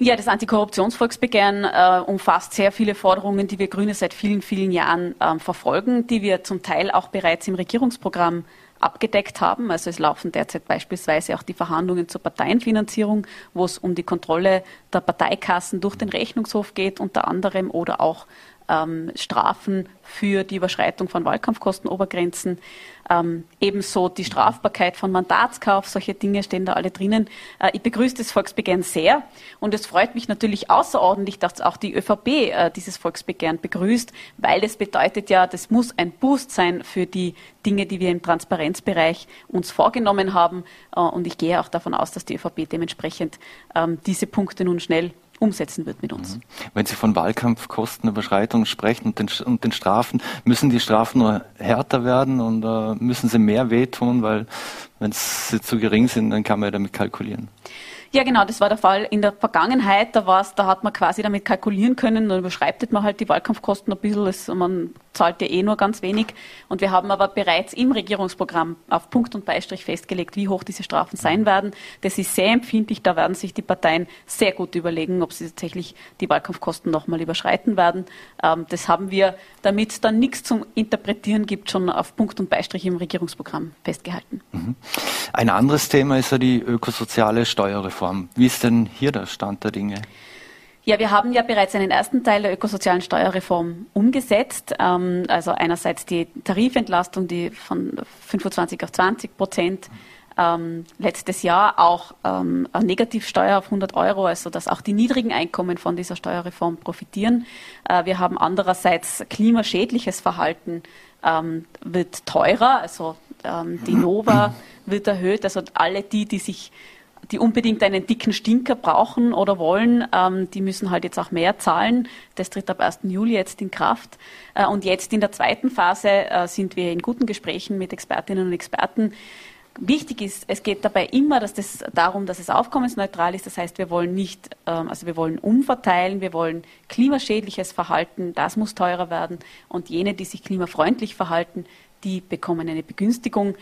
Ja, das Antikorruptionsvolksbegehren äh, umfasst sehr viele Forderungen, die wir Grüne seit vielen, vielen Jahren äh, verfolgen, die wir zum Teil auch bereits im Regierungsprogramm abgedeckt haben. Also es laufen derzeit beispielsweise auch die Verhandlungen zur Parteienfinanzierung, wo es um die Kontrolle der Parteikassen durch den Rechnungshof geht, unter anderem oder auch ähm, Strafen für die Überschreitung von Wahlkampfkostenobergrenzen. Ähm, ebenso die Strafbarkeit von Mandatskauf, solche Dinge stehen da alle drinnen. Äh, ich begrüße das Volksbegehren sehr und es freut mich natürlich außerordentlich, dass auch die ÖVP äh, dieses Volksbegehren begrüßt, weil das bedeutet ja, das muss ein Boost sein für die Dinge, die wir im Transparenzbereich uns vorgenommen haben. Äh, und ich gehe auch davon aus, dass die ÖVP dementsprechend ähm, diese Punkte nun schnell umsetzen wird mit uns. Mhm. Wenn Sie von Wahlkampfkostenüberschreitungen sprechen und den, und den, Strafen, müssen die Strafen nur härter werden und äh, müssen sie mehr wehtun, weil wenn sie zu gering sind, dann kann man ja damit kalkulieren. Ja, genau, das war der Fall in der Vergangenheit. Da war's, da hat man quasi damit kalkulieren können, dann überschreitet man halt die Wahlkampfkosten ein bisschen. Das, man zahlt ja eh nur ganz wenig. Und wir haben aber bereits im Regierungsprogramm auf Punkt und Beistrich festgelegt, wie hoch diese Strafen sein werden. Das ist sehr empfindlich. Da werden sich die Parteien sehr gut überlegen, ob sie tatsächlich die Wahlkampfkosten nochmal überschreiten werden. Ähm, das haben wir, damit es dann nichts zum Interpretieren gibt, schon auf Punkt und Beistrich im Regierungsprogramm festgehalten. Mhm. Ein anderes Thema ist ja die ökosoziale Steuerreform. Wie ist denn hier der Stand der Dinge? Ja, wir haben ja bereits einen ersten Teil der ökosozialen Steuerreform umgesetzt. Ähm, also einerseits die Tarifentlastung, die von 25 auf 20 Prozent ähm, letztes Jahr auch ähm, eine Negativsteuer auf 100 Euro, also dass auch die niedrigen Einkommen von dieser Steuerreform profitieren. Äh, wir haben andererseits klimaschädliches Verhalten ähm, wird teurer, also ähm, die Nova wird erhöht, also alle die, die sich die unbedingt einen dicken Stinker brauchen oder wollen, ähm, die müssen halt jetzt auch mehr zahlen. Das tritt ab 1. Juli jetzt in Kraft. Äh, und jetzt in der zweiten Phase äh, sind wir in guten Gesprächen mit Expertinnen und Experten. Wichtig ist, es geht dabei immer dass das darum, dass es aufkommensneutral ist. Das heißt, wir wollen nicht, ähm, also wir wollen umverteilen, wir wollen klimaschädliches Verhalten, das muss teurer werden. Und jene, die sich klimafreundlich verhalten, die bekommen eine Begünstigung.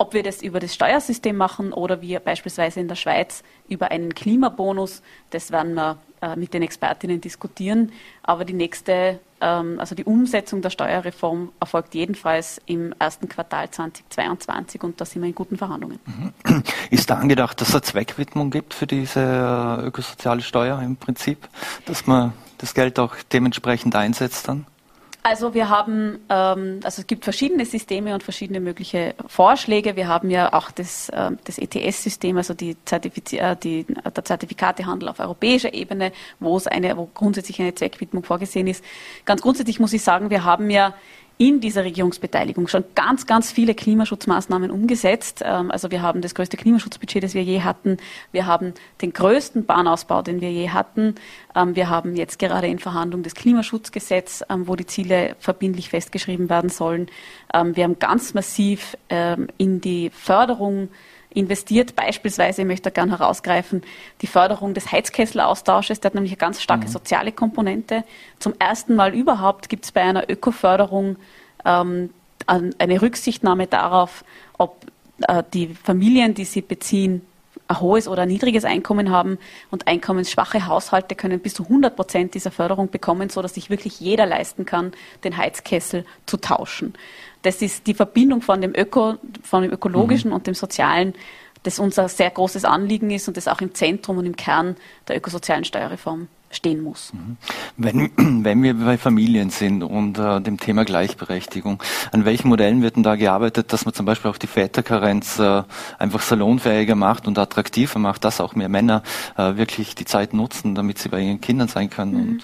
Ob wir das über das Steuersystem machen oder wir beispielsweise in der Schweiz über einen Klimabonus, das werden wir äh, mit den Expertinnen diskutieren. Aber die nächste, ähm, also die Umsetzung der Steuerreform erfolgt jedenfalls im ersten Quartal 2022 und da sind wir in guten Verhandlungen. Mhm. Ist da angedacht, dass es eine Zweckwidmung gibt für diese äh, ökosoziale Steuer im Prinzip, dass man das Geld auch dementsprechend einsetzt dann? Also wir haben, ähm, also es gibt verschiedene Systeme und verschiedene mögliche Vorschläge. Wir haben ja auch das, äh, das ETS-System, also die, Zertifiz äh, die, der Zertifikatehandel auf europäischer Ebene, wo es eine, wo grundsätzlich eine Zweckwidmung vorgesehen ist. Ganz grundsätzlich muss ich sagen, wir haben ja in dieser Regierungsbeteiligung schon ganz, ganz viele Klimaschutzmaßnahmen umgesetzt. Ähm, also wir haben das größte Klimaschutzbudget, das wir je hatten. Wir haben den größten Bahnausbau, den wir je hatten. Ähm, wir haben jetzt gerade in Verhandlung das Klimaschutzgesetz, ähm, wo die Ziele verbindlich festgeschrieben werden sollen. Wir haben ganz massiv in die Förderung investiert. Beispielsweise, ich möchte da gerne herausgreifen, die Förderung des Heizkesselaustausches, der hat nämlich eine ganz starke mhm. soziale Komponente. Zum ersten Mal überhaupt gibt es bei einer Ökoförderung ähm, eine Rücksichtnahme darauf, ob äh, die Familien, die sie beziehen, ein hohes oder ein niedriges Einkommen haben und einkommensschwache Haushalte können bis zu 100 Prozent dieser Förderung bekommen, so dass sich wirklich jeder leisten kann, den Heizkessel zu tauschen. Das ist die Verbindung von dem, Öko, von dem ökologischen mhm. und dem sozialen, das unser sehr großes Anliegen ist und das auch im Zentrum und im Kern der ökosozialen Steuerreform stehen muss. Mhm. Wenn, wenn wir bei Familien sind und äh, dem Thema Gleichberechtigung, an welchen Modellen wird denn da gearbeitet, dass man zum Beispiel auch die Väterkarenz äh, einfach salonfähiger macht und attraktiver macht, dass auch mehr Männer äh, wirklich die Zeit nutzen, damit sie bei ihren Kindern sein können? Mhm.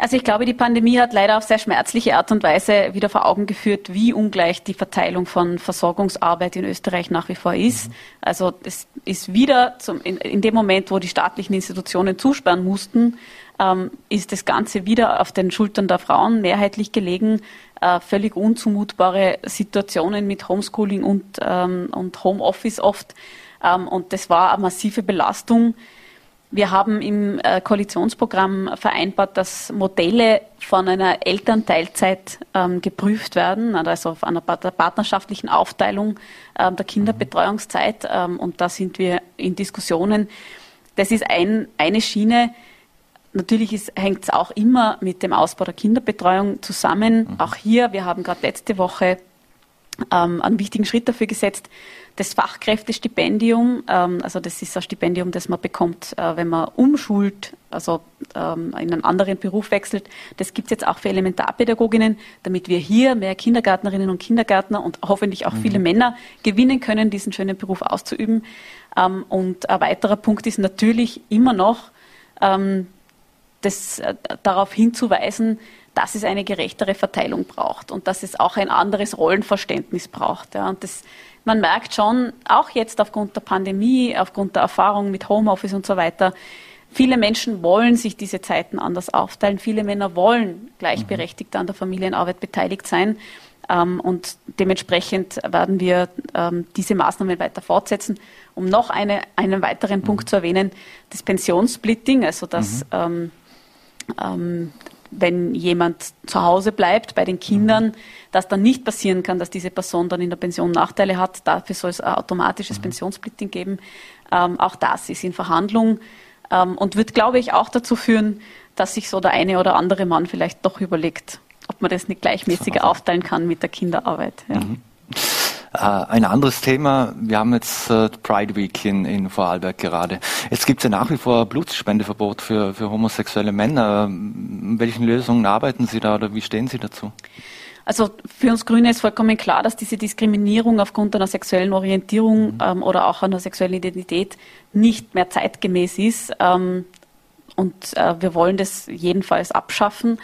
Also ich glaube, die Pandemie hat leider auf sehr schmerzliche Art und Weise wieder vor Augen geführt, wie ungleich die Verteilung von Versorgungsarbeit in Österreich nach wie vor ist. Mhm. Also es ist wieder zum, in, in, dem Moment, wo die staatlichen Institutionen zusperren mussten, ähm, ist das Ganze wieder auf den Schultern der Frauen mehrheitlich gelegen. Äh, völlig unzumutbare Situationen mit Homeschooling und, ähm, und Homeoffice oft. Ähm, und das war eine massive Belastung wir haben im äh, Koalitionsprogramm vereinbart, dass Modelle von einer Elternteilzeit ähm, geprüft werden, also auf einer partnerschaftlichen Aufteilung ähm, der Kinderbetreuungszeit. Ähm, und da sind wir in Diskussionen. Das ist ein, eine Schiene. Natürlich hängt es auch immer mit dem Ausbau der Kinderbetreuung zusammen. Mhm. Auch hier, wir haben gerade letzte Woche einen wichtigen Schritt dafür gesetzt, das Fachkräftestipendium, ähm, also das ist ein Stipendium, das man bekommt, äh, wenn man umschult, also ähm, in einen anderen Beruf wechselt. Das gibt es jetzt auch für Elementarpädagoginnen, damit wir hier mehr Kindergärtnerinnen und Kindergärtner und hoffentlich auch mhm. viele Männer gewinnen können, diesen schönen Beruf auszuüben. Ähm, und ein weiterer Punkt ist natürlich immer noch, ähm, das, äh, darauf hinzuweisen, dass es eine gerechtere Verteilung braucht und dass es auch ein anderes Rollenverständnis braucht. Ja. Und das man merkt schon, auch jetzt aufgrund der Pandemie, aufgrund der Erfahrung mit Homeoffice und so weiter, viele Menschen wollen sich diese Zeiten anders aufteilen. Viele Männer wollen gleichberechtigt an der Familienarbeit beteiligt sein. Ähm, und dementsprechend werden wir ähm, diese Maßnahmen weiter fortsetzen. Um noch eine, einen weiteren Punkt mhm. zu erwähnen, das Pensionssplitting, also dass mhm. ähm, wenn jemand zu Hause bleibt bei den Kindern, mhm. dass dann nicht passieren kann, dass diese Person dann in der Pension Nachteile hat. Dafür soll es ein automatisches mhm. Pensionssplitting geben. Ähm, auch das ist in Verhandlung ähm, und wird, glaube ich, auch dazu führen, dass sich so der eine oder andere Mann vielleicht doch überlegt, ob man das nicht gleichmäßiger aufteilen kann mit der Kinderarbeit. Ja. Mhm. Äh, ein anderes Thema, wir haben jetzt äh, Pride Week in, in Vorarlberg gerade. Jetzt gibt es ja nach wie vor Blutspendeverbot für, für homosexuelle Männer. In welchen Lösungen arbeiten Sie da oder wie stehen Sie dazu? Also für uns Grüne ist vollkommen klar, dass diese Diskriminierung aufgrund einer sexuellen Orientierung mhm. ähm, oder auch einer sexuellen Identität nicht mehr zeitgemäß ist. Ähm, und äh, wir wollen das jedenfalls abschaffen.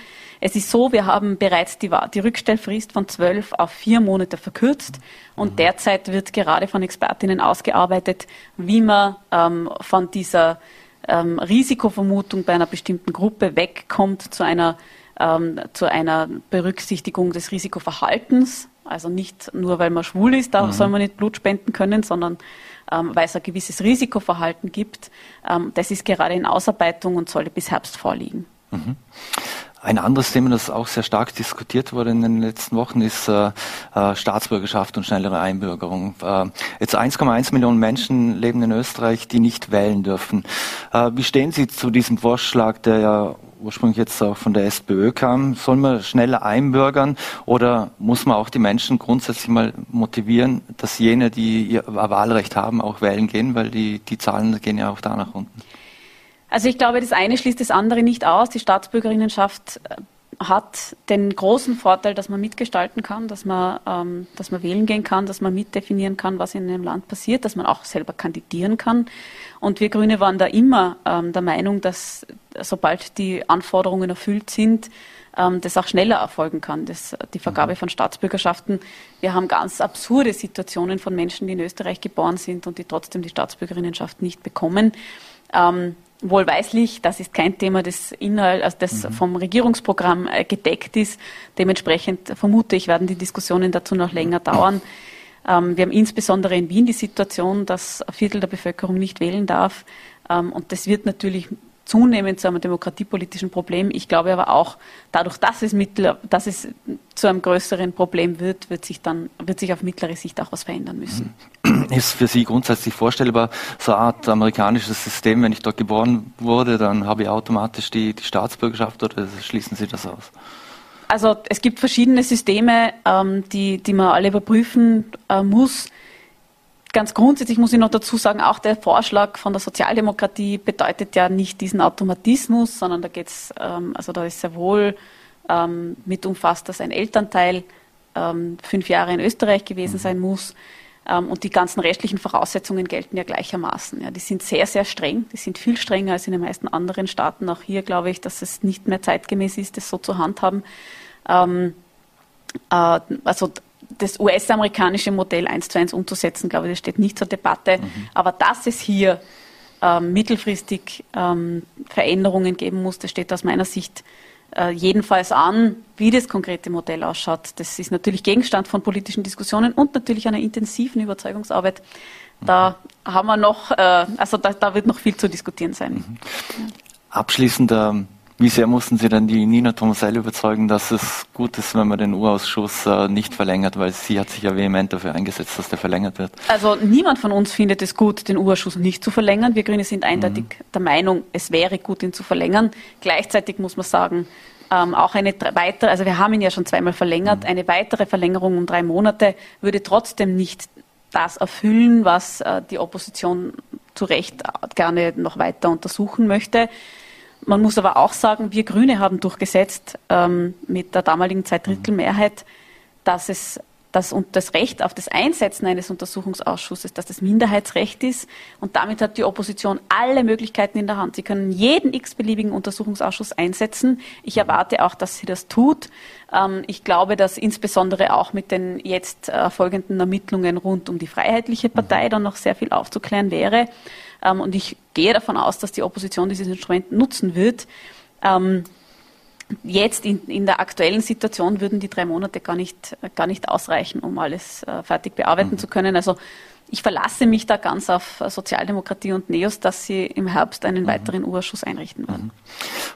Es ist so, wir haben bereits die, die Rückstellfrist von zwölf auf vier Monate verkürzt und mhm. derzeit wird gerade von Expertinnen ausgearbeitet, wie man ähm, von dieser ähm, Risikovermutung bei einer bestimmten Gruppe wegkommt zu einer, ähm, zu einer Berücksichtigung des Risikoverhaltens. Also nicht nur, weil man schwul ist, da mhm. soll man nicht Blut spenden können, sondern ähm, weil es ein gewisses Risikoverhalten gibt. Ähm, das ist gerade in Ausarbeitung und sollte bis Herbst vorliegen. Mhm. Ein anderes Thema, das auch sehr stark diskutiert wurde in den letzten Wochen, ist äh, äh Staatsbürgerschaft und schnellere Einbürgerung. Äh, jetzt 1,1 Millionen Menschen leben in Österreich, die nicht wählen dürfen. Äh, wie stehen Sie zu diesem Vorschlag, der ja ursprünglich jetzt auch von der SPÖ kam? Soll man schneller einbürgern oder muss man auch die Menschen grundsätzlich mal motivieren, dass jene, die ihr Wahlrecht haben, auch wählen gehen, weil die, die Zahlen gehen ja auch da nach unten? Also ich glaube, das eine schließt das andere nicht aus. Die Staatsbürgerinnenschaft äh, hat den großen Vorteil, dass man mitgestalten kann, dass man, ähm, dass man wählen gehen kann, dass man mitdefinieren kann, was in einem Land passiert, dass man auch selber kandidieren kann. Und wir Grüne waren da immer ähm, der Meinung, dass sobald die Anforderungen erfüllt sind, ähm, das auch schneller erfolgen kann, das, die Vergabe mhm. von Staatsbürgerschaften. Wir haben ganz absurde Situationen von Menschen, die in Österreich geboren sind und die trotzdem die Staatsbürgerinnenschaft nicht bekommen. Ähm, wohlweislich, das ist kein Thema, das Inhalt, also das mhm. vom Regierungsprogramm äh, gedeckt ist. Dementsprechend vermute ich, werden die Diskussionen dazu noch länger dauern. Ähm, wir haben insbesondere in Wien die Situation, dass ein Viertel der Bevölkerung nicht wählen darf. Ähm, und das wird natürlich zunehmend zu einem demokratiepolitischen Problem. Ich glaube aber auch, dadurch, dass es, mittel, dass es zu einem größeren Problem wird, wird sich dann wird sich auf mittlere Sicht auch was verändern müssen. Ist für Sie grundsätzlich vorstellbar, so eine Art amerikanisches System, wenn ich dort geboren wurde, dann habe ich automatisch die, die Staatsbürgerschaft oder schließen Sie das aus? Also es gibt verschiedene Systeme, ähm, die, die man alle überprüfen äh, muss. Ganz grundsätzlich muss ich noch dazu sagen, auch der Vorschlag von der Sozialdemokratie bedeutet ja nicht diesen Automatismus, sondern da geht's, ähm, also da ist sehr wohl ähm, mit umfasst, dass ein Elternteil ähm, fünf Jahre in Österreich gewesen sein muss. Ähm, und die ganzen rechtlichen Voraussetzungen gelten ja gleichermaßen. Ja, die sind sehr, sehr streng. Die sind viel strenger als in den meisten anderen Staaten. Auch hier glaube ich, dass es nicht mehr zeitgemäß ist, das so zu handhaben. Ähm, äh, also das US-amerikanische Modell eins zu eins umzusetzen, glaube ich, das steht nicht zur Debatte. Mhm. Aber dass es hier ähm, mittelfristig ähm, Veränderungen geben muss, das steht aus meiner Sicht äh, jedenfalls an, wie das konkrete Modell ausschaut. Das ist natürlich Gegenstand von politischen Diskussionen und natürlich einer intensiven Überzeugungsarbeit. Da mhm. haben wir noch, äh, also da, da, wird noch viel zu diskutieren sein. Mhm. Abschließend, ähm, wie sehr mussten Sie denn die Nina Tomasell überzeugen, dass es gut ist, wenn man den Urausschuss äh, nicht verlängert, weil sie hat sich ja vehement dafür eingesetzt, dass der verlängert wird? Also niemand von uns findet es gut, den Urausschuss nicht zu verlängern. Wir Grüne sind eindeutig mhm. der Meinung, es wäre gut, ihn zu verlängern. Gleichzeitig muss man sagen, ähm, auch eine weitere, also wir haben ihn ja schon zweimal verlängert, mhm. eine weitere Verlängerung um drei Monate würde trotzdem nicht das erfüllen, was äh, die Opposition zu Recht gerne noch weiter untersuchen möchte. Man muss aber auch sagen, wir Grüne haben durchgesetzt ähm, mit der damaligen Zweidrittelmehrheit, dass es das, und das Recht auf das Einsetzen eines Untersuchungsausschusses, dass das Minderheitsrecht ist. Und damit hat die Opposition alle Möglichkeiten in der Hand. Sie können jeden x-beliebigen Untersuchungsausschuss einsetzen. Ich erwarte auch, dass sie das tut. Ähm, ich glaube, dass insbesondere auch mit den jetzt äh, folgenden Ermittlungen rund um die Freiheitliche Partei dann noch sehr viel aufzuklären wäre. Ähm, und ich gehe davon aus, dass die Opposition dieses Instrument nutzen wird. Ähm, jetzt in, in, der aktuellen Situation würden die drei Monate gar nicht, gar nicht ausreichen, um alles äh, fertig bearbeiten mhm. zu können. Also ich verlasse mich da ganz auf Sozialdemokratie und NEOS, dass sie im Herbst einen mhm. weiteren Urschuss einrichten werden. Mhm.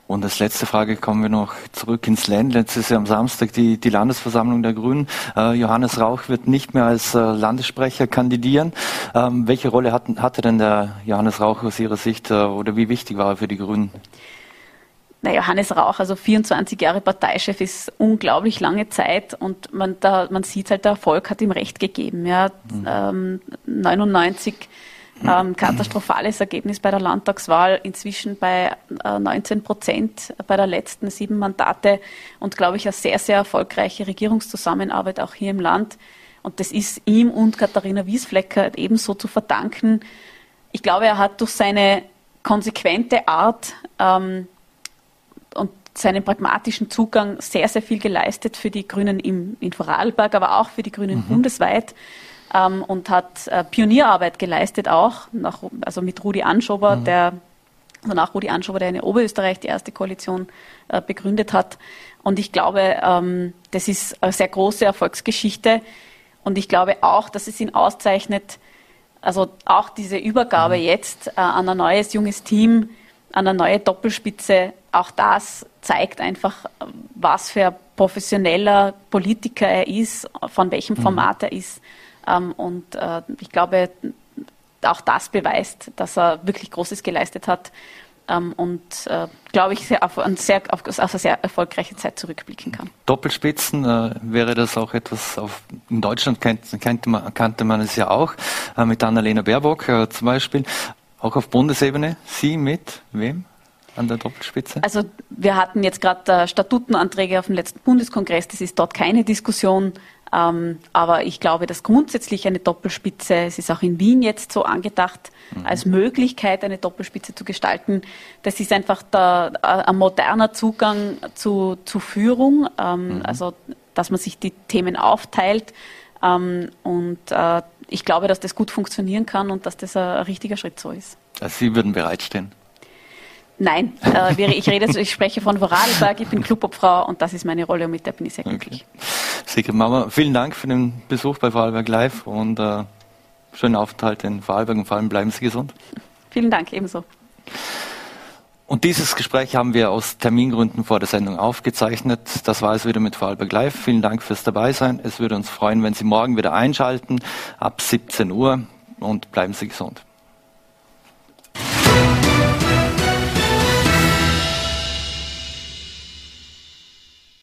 Und als letzte Frage kommen wir noch zurück ins Land. Letztes Jahr am Samstag die, die Landesversammlung der Grünen. Äh, Johannes Rauch wird nicht mehr als äh, Landessprecher kandidieren. Ähm, welche Rolle hat, hatte denn der Johannes Rauch aus Ihrer Sicht äh, oder wie wichtig war er für die Grünen? Na, Johannes Rauch, also 24 Jahre Parteichef, ist unglaublich lange Zeit und man, da, man sieht halt, der Erfolg hat ihm Recht gegeben. Ja. Mhm. Ähm, 99 ähm, katastrophales Ergebnis bei der Landtagswahl, inzwischen bei äh, 19 Prozent bei der letzten sieben Mandate und, glaube ich, eine sehr, sehr erfolgreiche Regierungszusammenarbeit auch hier im Land. Und das ist ihm und Katharina Wiesflecker ebenso zu verdanken. Ich glaube, er hat durch seine konsequente Art ähm, seinen pragmatischen Zugang sehr, sehr viel geleistet für die Grünen im, in Vorarlberg, aber auch für die Grünen mhm. bundesweit ähm, und hat äh, Pionierarbeit geleistet auch, nach, also mit Rudi Anschober, mhm. der also nach Rudi Anschober, der in Oberösterreich die erste Koalition äh, begründet hat. Und ich glaube, ähm, das ist eine sehr große Erfolgsgeschichte. Und ich glaube auch, dass es ihn auszeichnet, also auch diese Übergabe mhm. jetzt äh, an ein neues, junges Team, an eine neue Doppelspitze, auch das zeigt einfach, was für ein professioneller Politiker er ist, von welchem mhm. Format er ist. Ähm, und äh, ich glaube, auch das beweist, dass er wirklich Großes geleistet hat ähm, und, äh, glaube ich, sehr auf, sehr, auf, auf, eine sehr erfolgreiche Zeit zurückblicken kann. Doppelspitzen, äh, wäre das auch etwas, auf, in Deutschland kennt, kannte, man, kannte man es ja auch, äh, mit Annalena Baerbock äh, zum Beispiel. Auch auf Bundesebene, Sie mit wem? an der Doppelspitze? Also wir hatten jetzt gerade äh, Statutenanträge auf dem letzten Bundeskongress, das ist dort keine Diskussion. Ähm, aber ich glaube, dass grundsätzlich eine Doppelspitze, es ist auch in Wien jetzt so angedacht, mhm. als Möglichkeit, eine Doppelspitze zu gestalten. Das ist einfach der, äh, ein moderner Zugang zu, zu Führung, ähm, mhm. also dass man sich die Themen aufteilt. Ähm, und äh, ich glaube, dass das gut funktionieren kann und dass das ein, richtiger Schritt so ist. Also Sie würden bereitstehen? Nein, äh, ich rede, ich spreche von Vorarlberg, ich bin Clubobfrau und das ist meine Rolle und mit der bin ich sehr glücklich. Okay. Sicher, Mama, vielen Dank für den Besuch bei Vorarlberg Live und äh, schönen Aufenthalt in Vorarlberg und vor allem bleiben Sie gesund. Vielen Dank, ebenso. Und dieses Gespräch haben wir aus Termingründen vor der Sendung aufgezeichnet. Das war es wieder mit Vorarlberg Live. Vielen Dank fürs Dabeisein. Es würde uns freuen, wenn Sie morgen wieder einschalten ab 17 Uhr und bleiben Sie gesund.